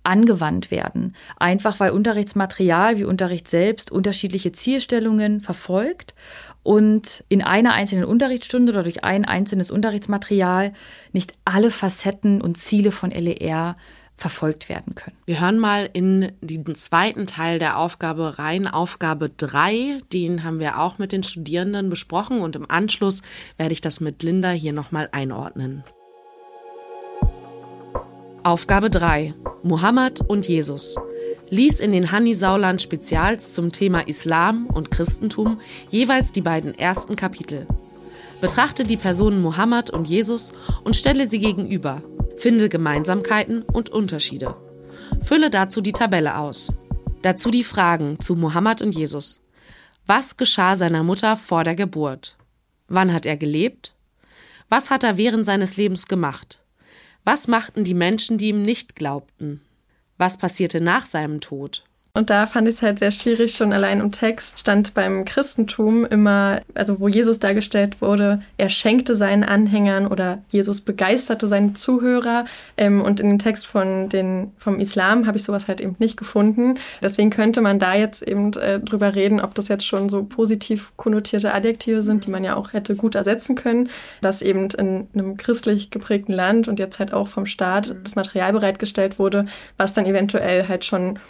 angewandt werden. Einfach weil Unterrichtsmaterial wie Unterricht selbst unterschiedliche Zielstellungen verfolgt und in einer einzelnen Unterrichtsstunde oder durch ein einzelnes Unterrichtsmaterial nicht alle Facetten und Ziele von LER verfolgt werden können. Wir hören mal in den zweiten Teil der Aufgabe rein, Aufgabe 3. Den haben wir auch mit den Studierenden besprochen und im Anschluss werde ich das mit Linda hier nochmal einordnen. Aufgabe 3. Mohammed und Jesus. Lies in den Hanni Sauland Spezials zum Thema Islam und Christentum jeweils die beiden ersten Kapitel. Betrachte die Personen Mohammed und Jesus und stelle sie gegenüber Finde Gemeinsamkeiten und Unterschiede. Fülle dazu die Tabelle aus. Dazu die Fragen zu Mohammed und Jesus. Was geschah seiner Mutter vor der Geburt? Wann hat er gelebt? Was hat er während seines Lebens gemacht? Was machten die Menschen, die ihm nicht glaubten? Was passierte nach seinem Tod? Und da fand ich es halt sehr schwierig, schon allein im Text stand beim Christentum immer, also wo Jesus dargestellt wurde, er schenkte seinen Anhängern oder Jesus begeisterte seine Zuhörer. Ähm, und in dem Text von den, vom Islam habe ich sowas halt eben nicht gefunden. Deswegen könnte man da jetzt eben äh, drüber reden, ob das jetzt schon so positiv konnotierte Adjektive sind, die man ja auch hätte gut ersetzen können, dass eben in einem christlich geprägten Land und jetzt halt auch vom Staat das Material bereitgestellt wurde, was dann eventuell halt schon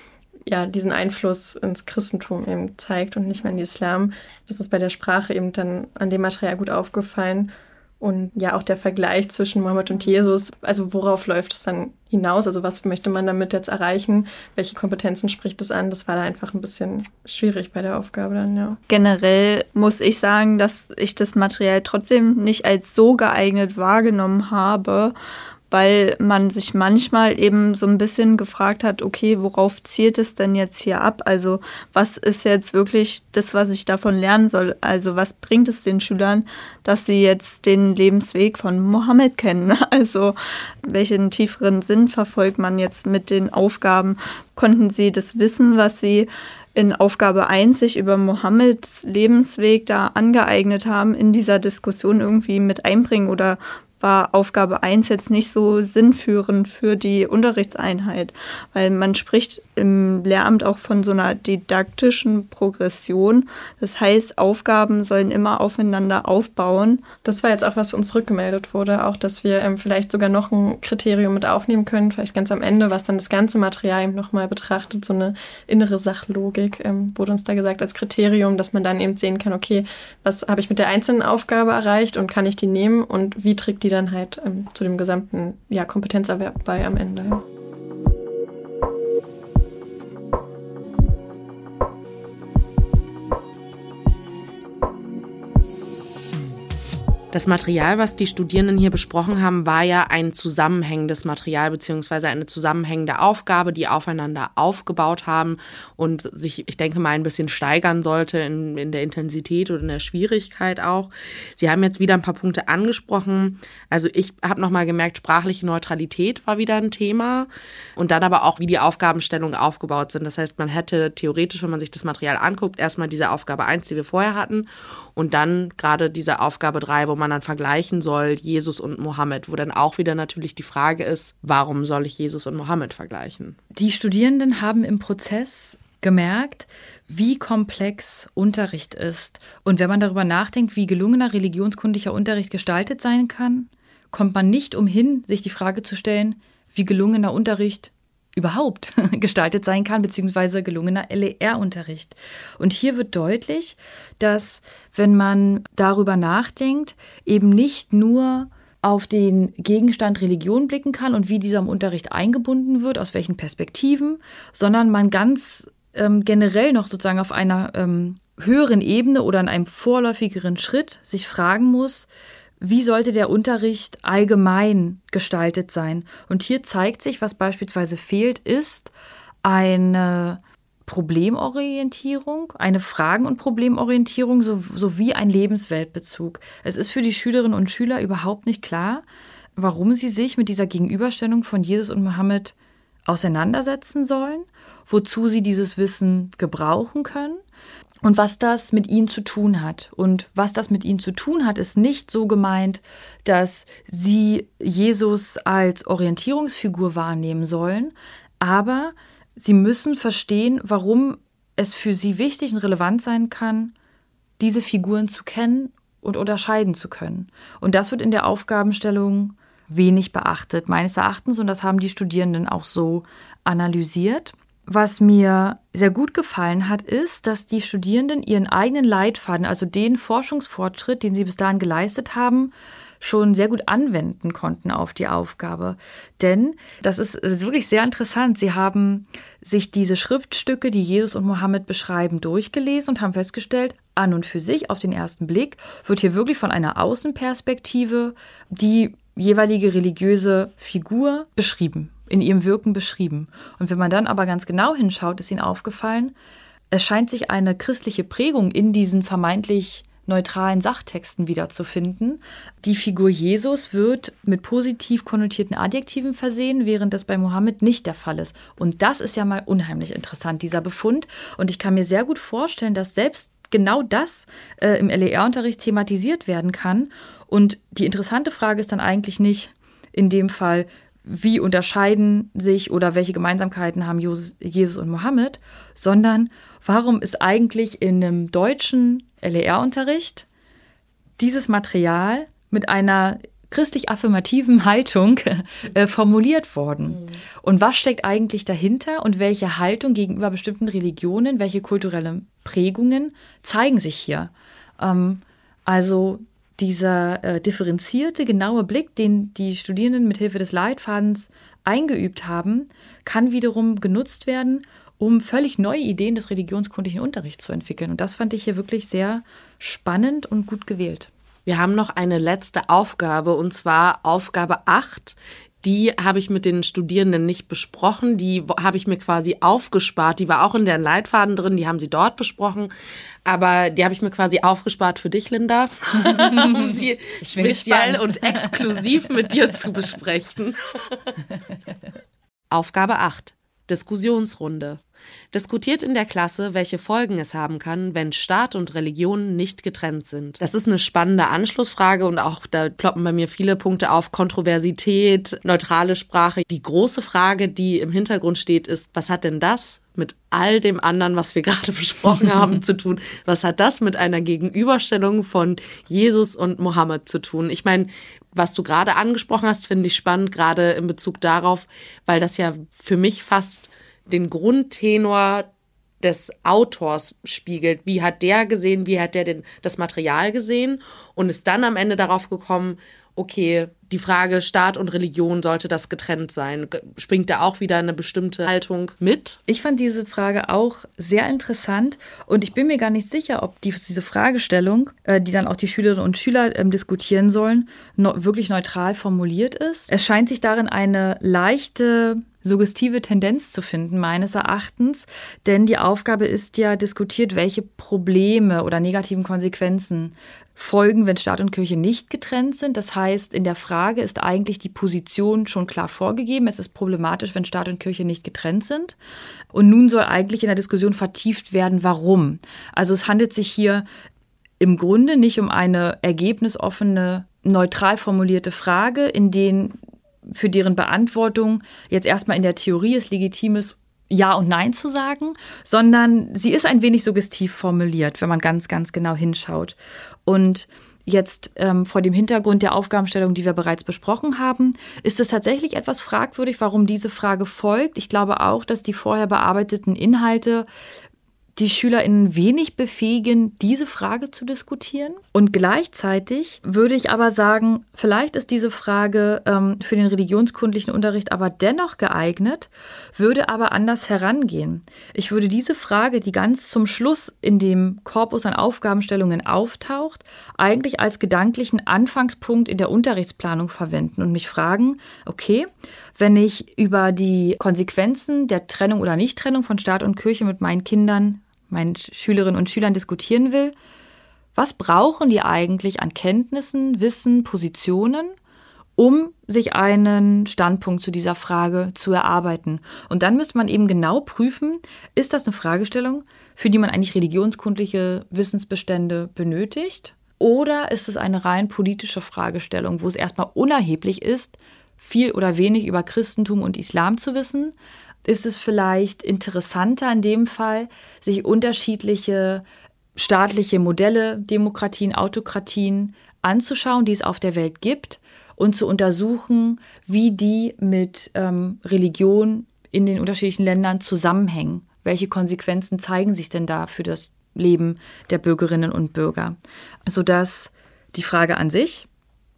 ja, diesen Einfluss ins Christentum eben zeigt und nicht mehr in den Islam. Das ist bei der Sprache eben dann an dem Material gut aufgefallen. Und ja, auch der Vergleich zwischen Mohammed und Jesus, also worauf läuft es dann hinaus? Also was möchte man damit jetzt erreichen? Welche Kompetenzen spricht es an? Das war da einfach ein bisschen schwierig bei der Aufgabe dann, ja. Generell muss ich sagen, dass ich das Material trotzdem nicht als so geeignet wahrgenommen habe, weil man sich manchmal eben so ein bisschen gefragt hat, okay, worauf zielt es denn jetzt hier ab? Also was ist jetzt wirklich das, was ich davon lernen soll? Also was bringt es den Schülern, dass sie jetzt den Lebensweg von Mohammed kennen? Also welchen tieferen Sinn verfolgt man jetzt mit den Aufgaben? Konnten sie das Wissen, was sie in Aufgabe 1 sich über Mohammeds Lebensweg da angeeignet haben, in dieser Diskussion irgendwie mit einbringen oder war Aufgabe 1 jetzt nicht so sinnführend für die Unterrichtseinheit, weil man spricht im Lehramt auch von so einer didaktischen Progression. Das heißt, Aufgaben sollen immer aufeinander aufbauen. Das war jetzt auch, was uns rückgemeldet wurde, auch, dass wir ähm, vielleicht sogar noch ein Kriterium mit aufnehmen können, vielleicht ganz am Ende, was dann das ganze Material nochmal betrachtet, so eine innere Sachlogik ähm, wurde uns da gesagt als Kriterium, dass man dann eben sehen kann, okay, was habe ich mit der einzelnen Aufgabe erreicht und kann ich die nehmen und wie trägt die die dann halt ähm, zu dem gesamten ja, Kompetenzerwerb bei am Ende. Das Material, was die Studierenden hier besprochen haben, war ja ein zusammenhängendes Material beziehungsweise eine zusammenhängende Aufgabe, die aufeinander aufgebaut haben und sich, ich denke mal, ein bisschen steigern sollte in, in der Intensität oder in der Schwierigkeit auch. Sie haben jetzt wieder ein paar Punkte angesprochen. Also ich habe nochmal gemerkt, sprachliche Neutralität war wieder ein Thema und dann aber auch, wie die Aufgabenstellungen aufgebaut sind. Das heißt, man hätte theoretisch, wenn man sich das Material anguckt, erstmal diese Aufgabe 1, die wir vorher hatten und dann gerade diese Aufgabe 3, wo man dann vergleichen soll, Jesus und Mohammed, wo dann auch wieder natürlich die Frage ist, warum soll ich Jesus und Mohammed vergleichen? Die Studierenden haben im Prozess gemerkt, wie komplex Unterricht ist. Und wenn man darüber nachdenkt, wie gelungener religionskundlicher Unterricht gestaltet sein kann, kommt man nicht umhin, sich die Frage zu stellen, wie gelungener Unterricht überhaupt gestaltet sein kann, beziehungsweise gelungener LER-Unterricht. Und hier wird deutlich, dass wenn man darüber nachdenkt, eben nicht nur auf den Gegenstand Religion blicken kann und wie dieser im Unterricht eingebunden wird, aus welchen Perspektiven, sondern man ganz ähm, generell noch sozusagen auf einer ähm, höheren Ebene oder in einem vorläufigeren Schritt sich fragen muss, wie sollte der Unterricht allgemein gestaltet sein? Und hier zeigt sich, was beispielsweise fehlt, ist eine Problemorientierung, eine Fragen- und Problemorientierung sowie ein Lebensweltbezug. Es ist für die Schülerinnen und Schüler überhaupt nicht klar, warum sie sich mit dieser Gegenüberstellung von Jesus und Mohammed auseinandersetzen sollen, wozu sie dieses Wissen gebrauchen können und was das mit ihnen zu tun hat. Und was das mit ihnen zu tun hat, ist nicht so gemeint, dass sie Jesus als Orientierungsfigur wahrnehmen sollen, aber sie müssen verstehen, warum es für sie wichtig und relevant sein kann, diese Figuren zu kennen und unterscheiden zu können. Und das wird in der Aufgabenstellung wenig beachtet, meines Erachtens. Und das haben die Studierenden auch so analysiert. Was mir sehr gut gefallen hat, ist, dass die Studierenden ihren eigenen Leitfaden, also den Forschungsfortschritt, den sie bis dahin geleistet haben, schon sehr gut anwenden konnten auf die Aufgabe. Denn das ist, wirklich sehr interessant. Sie haben sich diese Schriftstücke, die Jesus und Mohammed beschreiben, durchgelesen und haben festgestellt, an und für sich, auf den ersten Blick, wird hier wirklich von einer Außenperspektive die jeweilige religiöse Figur beschrieben in ihrem Wirken beschrieben. Und wenn man dann aber ganz genau hinschaut, ist ihnen aufgefallen, es scheint sich eine christliche Prägung in diesen vermeintlich neutralen Sachtexten wiederzufinden. Die Figur Jesus wird mit positiv konnotierten Adjektiven versehen, während das bei Mohammed nicht der Fall ist. Und das ist ja mal unheimlich interessant, dieser Befund. Und ich kann mir sehr gut vorstellen, dass selbst genau das äh, im LER-Unterricht thematisiert werden kann. Und die interessante Frage ist dann eigentlich nicht in dem Fall, wie unterscheiden sich oder welche Gemeinsamkeiten haben Jesus und Mohammed, sondern warum ist eigentlich in einem deutschen LER-Unterricht dieses Material mit einer christlich affirmativen Haltung äh, formuliert worden. Mhm. Und was steckt eigentlich dahinter und welche Haltung gegenüber bestimmten Religionen, welche kulturelle Prägungen zeigen sich hier? Ähm, also dieser äh, differenzierte, genaue Blick, den die Studierenden mithilfe des Leitfadens eingeübt haben, kann wiederum genutzt werden, um völlig neue Ideen des religionskundlichen Unterrichts zu entwickeln. Und das fand ich hier wirklich sehr spannend und gut gewählt. Wir haben noch eine letzte Aufgabe, und zwar Aufgabe 8. Die habe ich mit den Studierenden nicht besprochen. Die habe ich mir quasi aufgespart. Die war auch in deren Leitfaden drin. Die haben sie dort besprochen. Aber die habe ich mir quasi aufgespart für dich, Linda, um sie speziell gespannt. und exklusiv mit dir zu besprechen. Aufgabe 8. Diskussionsrunde. Diskutiert in der Klasse, welche Folgen es haben kann, wenn Staat und Religion nicht getrennt sind. Das ist eine spannende Anschlussfrage und auch da ploppen bei mir viele Punkte auf. Kontroversität, neutrale Sprache. Die große Frage, die im Hintergrund steht, ist, was hat denn das mit all dem anderen, was wir gerade besprochen haben, zu tun? Was hat das mit einer Gegenüberstellung von Jesus und Mohammed zu tun? Ich meine, was du gerade angesprochen hast, finde ich spannend, gerade in Bezug darauf, weil das ja für mich fast den Grundtenor des Autors spiegelt. Wie hat der gesehen, wie hat der denn das Material gesehen und ist dann am Ende darauf gekommen, okay, die Frage Staat und Religion, sollte das getrennt sein? Springt da auch wieder eine bestimmte Haltung mit? Ich fand diese Frage auch sehr interessant und ich bin mir gar nicht sicher, ob die, diese Fragestellung, äh, die dann auch die Schülerinnen und Schüler ähm, diskutieren sollen, wirklich neutral formuliert ist. Es scheint sich darin eine leichte suggestive Tendenz zu finden, meines Erachtens. Denn die Aufgabe ist ja diskutiert, welche Probleme oder negativen Konsequenzen folgen, wenn Staat und Kirche nicht getrennt sind. Das heißt, in der Frage ist eigentlich die Position schon klar vorgegeben. Es ist problematisch, wenn Staat und Kirche nicht getrennt sind. Und nun soll eigentlich in der Diskussion vertieft werden, warum. Also es handelt sich hier im Grunde nicht um eine ergebnisoffene, neutral formulierte Frage, in denen für deren Beantwortung jetzt erstmal in der Theorie es legitim ist, ja und Nein zu sagen, sondern sie ist ein wenig suggestiv formuliert, wenn man ganz, ganz genau hinschaut. Und jetzt ähm, vor dem Hintergrund der Aufgabenstellung, die wir bereits besprochen haben, ist es tatsächlich etwas fragwürdig, warum diese Frage folgt. Ich glaube auch, dass die vorher bearbeiteten Inhalte die SchülerInnen wenig befähigen, diese Frage zu diskutieren. Und gleichzeitig würde ich aber sagen, vielleicht ist diese Frage ähm, für den religionskundlichen Unterricht aber dennoch geeignet, würde aber anders herangehen. Ich würde diese Frage, die ganz zum Schluss in dem Korpus an Aufgabenstellungen auftaucht, eigentlich als gedanklichen Anfangspunkt in der Unterrichtsplanung verwenden und mich fragen, okay, wenn ich über die Konsequenzen der Trennung oder Nichttrennung von Staat und Kirche mit meinen Kindern, meinen Schülerinnen und Schülern diskutieren will, was brauchen die eigentlich an Kenntnissen, Wissen, Positionen, um sich einen Standpunkt zu dieser Frage zu erarbeiten. Und dann müsste man eben genau prüfen, ist das eine Fragestellung, für die man eigentlich religionskundliche Wissensbestände benötigt? Oder ist es eine rein politische Fragestellung, wo es erstmal unerheblich ist, viel oder wenig über Christentum und Islam zu wissen, ist es vielleicht interessanter in dem Fall, sich unterschiedliche staatliche Modelle, Demokratien, Autokratien anzuschauen, die es auf der Welt gibt und zu untersuchen, wie die mit ähm, Religion in den unterschiedlichen Ländern zusammenhängen. Welche Konsequenzen zeigen sich denn da für das Leben der Bürgerinnen und Bürger? Sodass die Frage an sich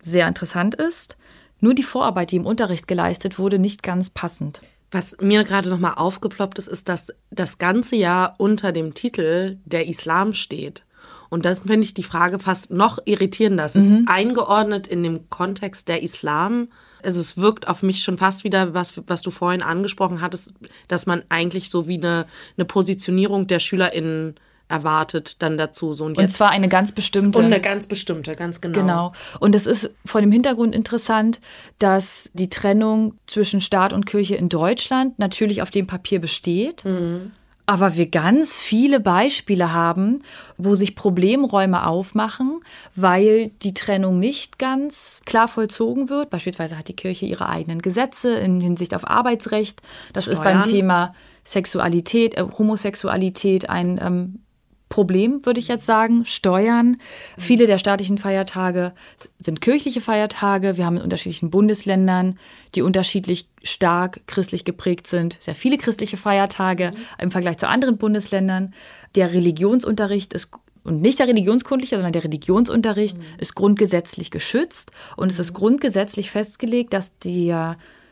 sehr interessant ist nur die Vorarbeit, die im Unterricht geleistet wurde, nicht ganz passend. Was mir gerade nochmal aufgeploppt ist, ist, dass das ganze Jahr unter dem Titel der Islam steht. Und das finde ich die Frage fast noch irritierender. Es mhm. ist eingeordnet in dem Kontext der Islam. Also es wirkt auf mich schon fast wieder, was, was du vorhin angesprochen hattest, dass man eigentlich so wie eine, eine Positionierung der SchülerInnen erwartet dann dazu. So, und, und zwar eine ganz bestimmte. Und eine ganz bestimmte, ganz genau. Genau. Und es ist vor dem Hintergrund interessant, dass die Trennung zwischen Staat und Kirche in Deutschland natürlich auf dem Papier besteht. Mhm. Aber wir ganz viele Beispiele haben, wo sich Problemräume aufmachen, weil die Trennung nicht ganz klar vollzogen wird. Beispielsweise hat die Kirche ihre eigenen Gesetze in Hinsicht auf Arbeitsrecht. Das Steuern. ist beim Thema Sexualität, äh, Homosexualität ein ähm, Problem, würde ich jetzt sagen. Steuern. Viele der staatlichen Feiertage sind kirchliche Feiertage. Wir haben in unterschiedlichen Bundesländern, die unterschiedlich stark christlich geprägt sind, sehr viele christliche Feiertage im Vergleich zu anderen Bundesländern. Der Religionsunterricht ist und nicht der religionskundliche, sondern der Religionsunterricht mhm. ist grundgesetzlich geschützt und es ist grundgesetzlich festgelegt, dass die,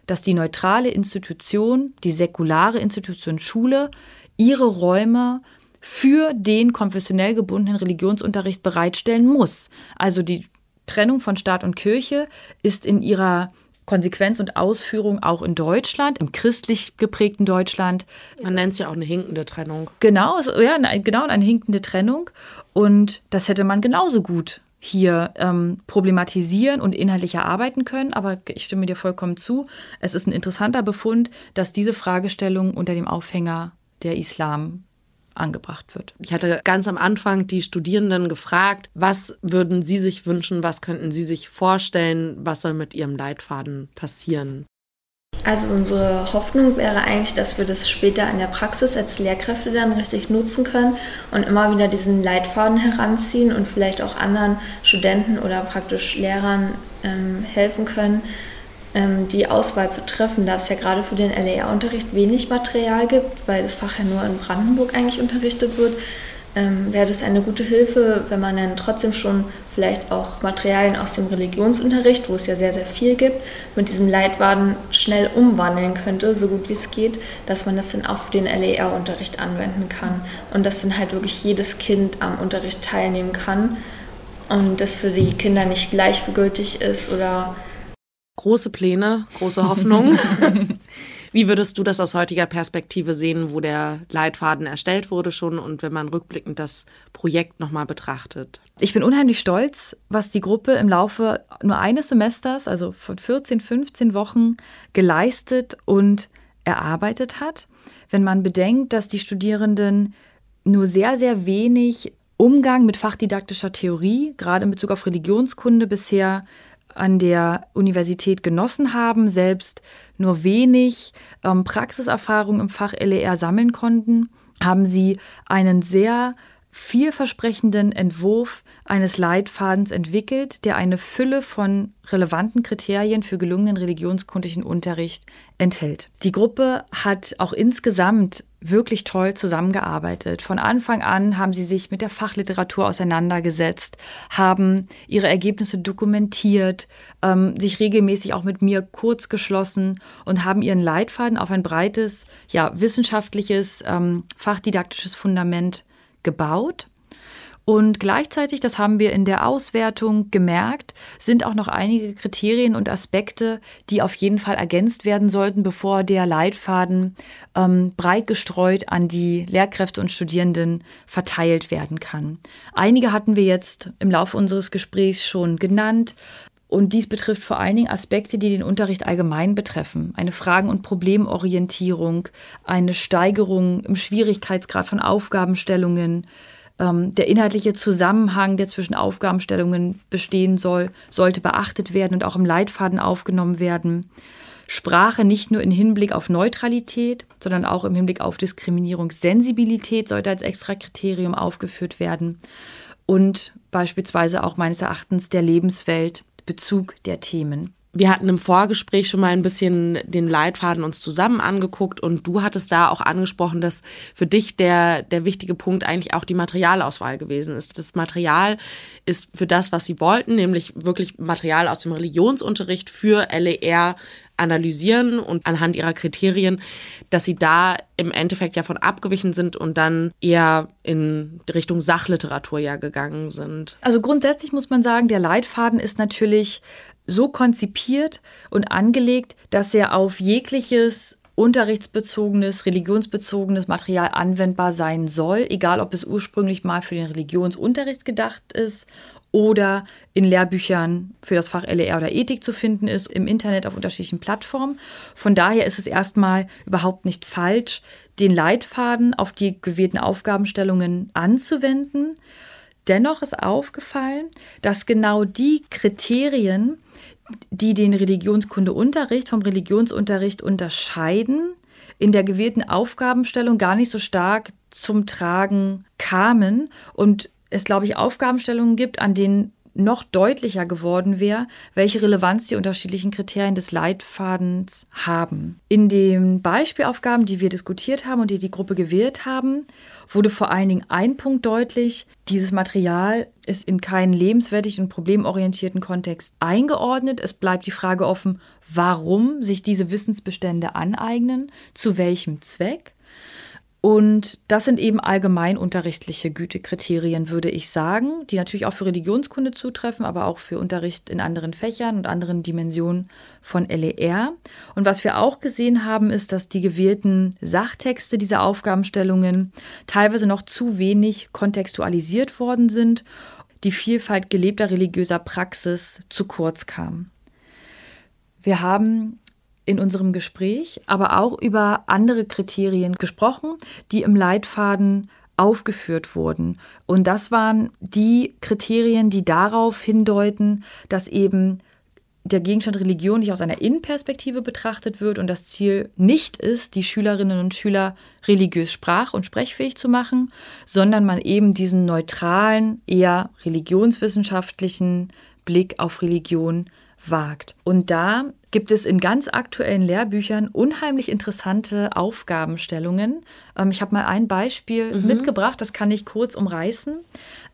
dass die neutrale Institution, die säkulare Institution Schule, ihre Räume für den konfessionell gebundenen Religionsunterricht bereitstellen muss. Also die Trennung von Staat und Kirche ist in ihrer Konsequenz und Ausführung auch in Deutschland, im christlich geprägten Deutschland. Man nennt es ja auch eine hinkende Trennung. Genau, ja, genau eine hinkende Trennung. Und das hätte man genauso gut hier ähm, problematisieren und inhaltlich erarbeiten können. Aber ich stimme dir vollkommen zu. Es ist ein interessanter Befund, dass diese Fragestellung unter dem Aufhänger der Islam angebracht wird. Ich hatte ganz am Anfang die Studierenden gefragt, was würden sie sich wünschen, was könnten sie sich vorstellen, was soll mit ihrem Leitfaden passieren? Also unsere Hoffnung wäre eigentlich, dass wir das später in der Praxis als Lehrkräfte dann richtig nutzen können und immer wieder diesen Leitfaden heranziehen und vielleicht auch anderen Studenten oder praktisch Lehrern ähm, helfen können, die Auswahl zu treffen, da es ja gerade für den LER-Unterricht wenig Material gibt, weil das Fach ja nur in Brandenburg eigentlich unterrichtet wird, ähm, wäre das eine gute Hilfe, wenn man dann trotzdem schon vielleicht auch Materialien aus dem Religionsunterricht, wo es ja sehr, sehr viel gibt, mit diesem Leitfaden schnell umwandeln könnte, so gut wie es geht, dass man das dann auch für den LER-Unterricht anwenden kann und dass dann halt wirklich jedes Kind am Unterricht teilnehmen kann und das für die Kinder nicht gleichgültig ist oder große Pläne, große Hoffnung. Wie würdest du das aus heutiger Perspektive sehen, wo der Leitfaden erstellt wurde schon und wenn man rückblickend das Projekt nochmal betrachtet? Ich bin unheimlich stolz, was die Gruppe im Laufe nur eines Semesters, also von 14, 15 Wochen, geleistet und erarbeitet hat. Wenn man bedenkt, dass die Studierenden nur sehr, sehr wenig Umgang mit fachdidaktischer Theorie, gerade in Bezug auf Religionskunde, bisher an der Universität genossen haben, selbst nur wenig ähm, Praxiserfahrung im Fach LER sammeln konnten, haben sie einen sehr vielversprechenden Entwurf eines Leitfadens entwickelt, der eine Fülle von relevanten Kriterien für gelungenen religionskundlichen Unterricht enthält. Die Gruppe hat auch insgesamt wirklich toll zusammengearbeitet. Von Anfang an haben sie sich mit der Fachliteratur auseinandergesetzt, haben ihre Ergebnisse dokumentiert, ähm, sich regelmäßig auch mit mir kurz geschlossen und haben ihren Leitfaden auf ein breites, ja, wissenschaftliches, ähm, fachdidaktisches Fundament gebaut. Und gleichzeitig, das haben wir in der Auswertung gemerkt, sind auch noch einige Kriterien und Aspekte, die auf jeden Fall ergänzt werden sollten, bevor der Leitfaden ähm, breit gestreut an die Lehrkräfte und Studierenden verteilt werden kann. Einige hatten wir jetzt im Laufe unseres Gesprächs schon genannt. Und dies betrifft vor allen Dingen Aspekte, die den Unterricht allgemein betreffen. Eine Fragen- und Problemorientierung, eine Steigerung im Schwierigkeitsgrad von Aufgabenstellungen, ähm, der inhaltliche Zusammenhang, der zwischen Aufgabenstellungen bestehen soll, sollte beachtet werden und auch im Leitfaden aufgenommen werden. Sprache nicht nur im Hinblick auf Neutralität, sondern auch im Hinblick auf Diskriminierungssensibilität sollte als extra Kriterium aufgeführt werden. Und beispielsweise auch meines Erachtens der Lebenswelt Bezug der Themen. Wir hatten im Vorgespräch schon mal ein bisschen den Leitfaden uns zusammen angeguckt und du hattest da auch angesprochen, dass für dich der, der wichtige Punkt eigentlich auch die Materialauswahl gewesen ist. Das Material ist für das, was sie wollten, nämlich wirklich Material aus dem Religionsunterricht für LER analysieren und anhand ihrer Kriterien, dass sie da im Endeffekt ja von abgewichen sind und dann eher in Richtung Sachliteratur ja gegangen sind. Also grundsätzlich muss man sagen, der Leitfaden ist natürlich so konzipiert und angelegt, dass er auf jegliches unterrichtsbezogenes, religionsbezogenes Material anwendbar sein soll, egal ob es ursprünglich mal für den Religionsunterricht gedacht ist oder in Lehrbüchern für das Fach LER oder Ethik zu finden ist, im Internet auf unterschiedlichen Plattformen. Von daher ist es erstmal überhaupt nicht falsch, den Leitfaden auf die gewählten Aufgabenstellungen anzuwenden. Dennoch ist aufgefallen, dass genau die Kriterien, die den Religionskundeunterricht vom Religionsunterricht unterscheiden, in der gewählten Aufgabenstellung gar nicht so stark zum Tragen kamen und es, glaube ich, Aufgabenstellungen gibt, an denen noch deutlicher geworden wäre, welche Relevanz die unterschiedlichen Kriterien des Leitfadens haben. In den Beispielaufgaben, die wir diskutiert haben und die die Gruppe gewählt haben, wurde vor allen Dingen ein Punkt deutlich. Dieses Material ist in keinen lebenswertig und problemorientierten Kontext eingeordnet. Es bleibt die Frage offen, warum sich diese Wissensbestände aneignen, zu welchem Zweck. Und das sind eben allgemeinunterrichtliche Gütekriterien, würde ich sagen, die natürlich auch für Religionskunde zutreffen, aber auch für Unterricht in anderen Fächern und anderen Dimensionen von LER. Und was wir auch gesehen haben, ist, dass die gewählten Sachtexte dieser Aufgabenstellungen teilweise noch zu wenig kontextualisiert worden sind, die Vielfalt gelebter religiöser Praxis zu kurz kam. Wir haben in unserem Gespräch, aber auch über andere Kriterien gesprochen, die im Leitfaden aufgeführt wurden. Und das waren die Kriterien, die darauf hindeuten, dass eben der Gegenstand Religion nicht aus einer Innenperspektive betrachtet wird und das Ziel nicht ist, die Schülerinnen und Schüler religiös sprach- und sprechfähig zu machen, sondern man eben diesen neutralen, eher religionswissenschaftlichen Blick auf Religion wagt. Und da gibt es in ganz aktuellen Lehrbüchern unheimlich interessante Aufgabenstellungen. Ähm, ich habe mal ein Beispiel mhm. mitgebracht, das kann ich kurz umreißen.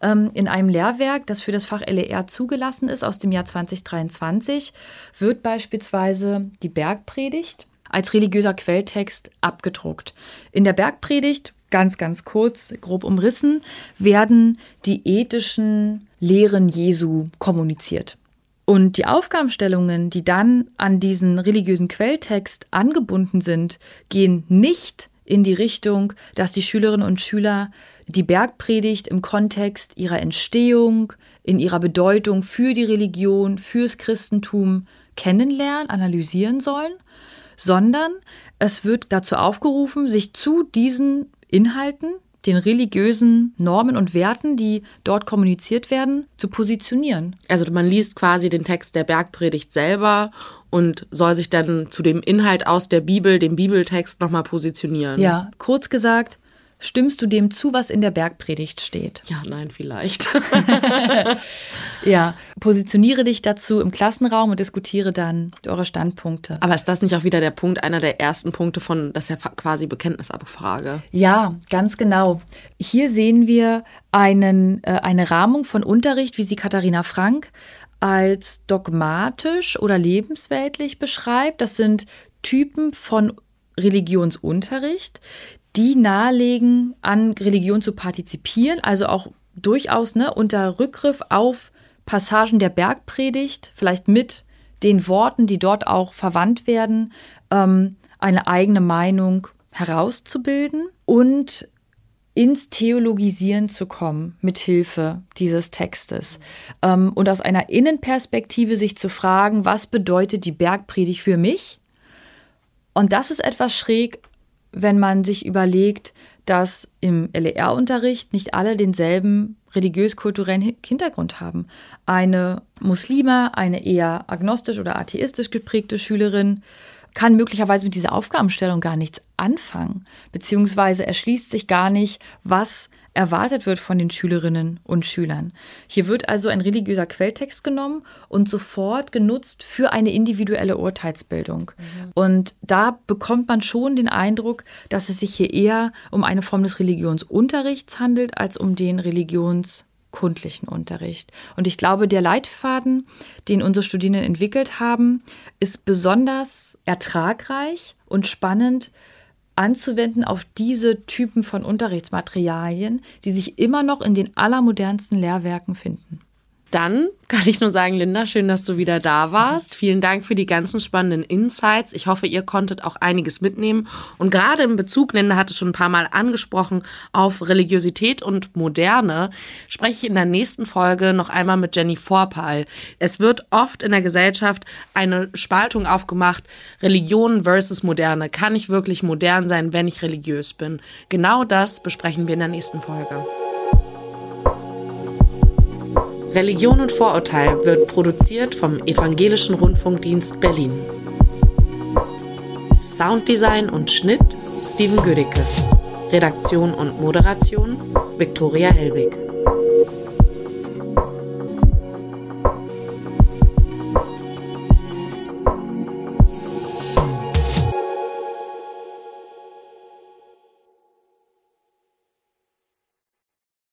Ähm, in einem Lehrwerk, das für das Fach LER zugelassen ist, aus dem Jahr 2023, wird beispielsweise die Bergpredigt als religiöser Quelltext abgedruckt. In der Bergpredigt, ganz, ganz kurz, grob umrissen, werden die ethischen Lehren Jesu kommuniziert. Und die Aufgabenstellungen, die dann an diesen religiösen Quelltext angebunden sind, gehen nicht in die Richtung, dass die Schülerinnen und Schüler die Bergpredigt im Kontext ihrer Entstehung, in ihrer Bedeutung für die Religion, fürs Christentum kennenlernen, analysieren sollen, sondern es wird dazu aufgerufen, sich zu diesen Inhalten den religiösen Normen und Werten, die dort kommuniziert werden, zu positionieren. Also man liest quasi den Text der Bergpredigt selber und soll sich dann zu dem Inhalt aus der Bibel, dem Bibeltext nochmal positionieren. Ja, kurz gesagt, Stimmst du dem zu, was in der Bergpredigt steht? Ja, nein, vielleicht. ja, positioniere dich dazu im Klassenraum und diskutiere dann eure Standpunkte. Aber ist das nicht auch wieder der Punkt, einer der ersten Punkte von, das ist ja quasi Bekenntnisabfrage? Ja, ganz genau. Hier sehen wir einen, äh, eine Rahmung von Unterricht, wie sie Katharina Frank als dogmatisch oder lebensweltlich beschreibt. Das sind Typen von Religionsunterricht, die nahelegen, an Religion zu partizipieren, also auch durchaus ne, unter Rückgriff auf Passagen der Bergpredigt, vielleicht mit den Worten, die dort auch verwandt werden, ähm, eine eigene Meinung herauszubilden und ins Theologisieren zu kommen mit Hilfe dieses Textes ähm, und aus einer Innenperspektive sich zu fragen, was bedeutet die Bergpredigt für mich? Und das ist etwas schräg, wenn man sich überlegt, dass im LER-Unterricht nicht alle denselben religiös-kulturellen Hintergrund haben. Eine Muslime, eine eher agnostisch oder atheistisch geprägte Schülerin kann möglicherweise mit dieser Aufgabenstellung gar nichts anfangen, beziehungsweise erschließt sich gar nicht, was erwartet wird von den Schülerinnen und Schülern. Hier wird also ein religiöser Quelltext genommen und sofort genutzt für eine individuelle Urteilsbildung. Mhm. Und da bekommt man schon den Eindruck, dass es sich hier eher um eine Form des Religionsunterrichts handelt, als um den religionskundlichen Unterricht. Und ich glaube, der Leitfaden, den unsere Studierenden entwickelt haben, ist besonders ertragreich und spannend anzuwenden auf diese Typen von Unterrichtsmaterialien, die sich immer noch in den allermodernsten Lehrwerken finden. Dann kann ich nur sagen, Linda, schön, dass du wieder da warst. Vielen Dank für die ganzen spannenden Insights. Ich hoffe, ihr konntet auch einiges mitnehmen. Und gerade im Bezug, Linda hat es schon ein paar Mal angesprochen, auf Religiosität und Moderne, spreche ich in der nächsten Folge noch einmal mit Jenny Vorpal. Es wird oft in der Gesellschaft eine Spaltung aufgemacht, Religion versus Moderne. Kann ich wirklich modern sein, wenn ich religiös bin? Genau das besprechen wir in der nächsten Folge. Religion und Vorurteil wird produziert vom Evangelischen Rundfunkdienst Berlin. Sounddesign und Schnitt Steven Gödicke. Redaktion und Moderation Viktoria Hellwig.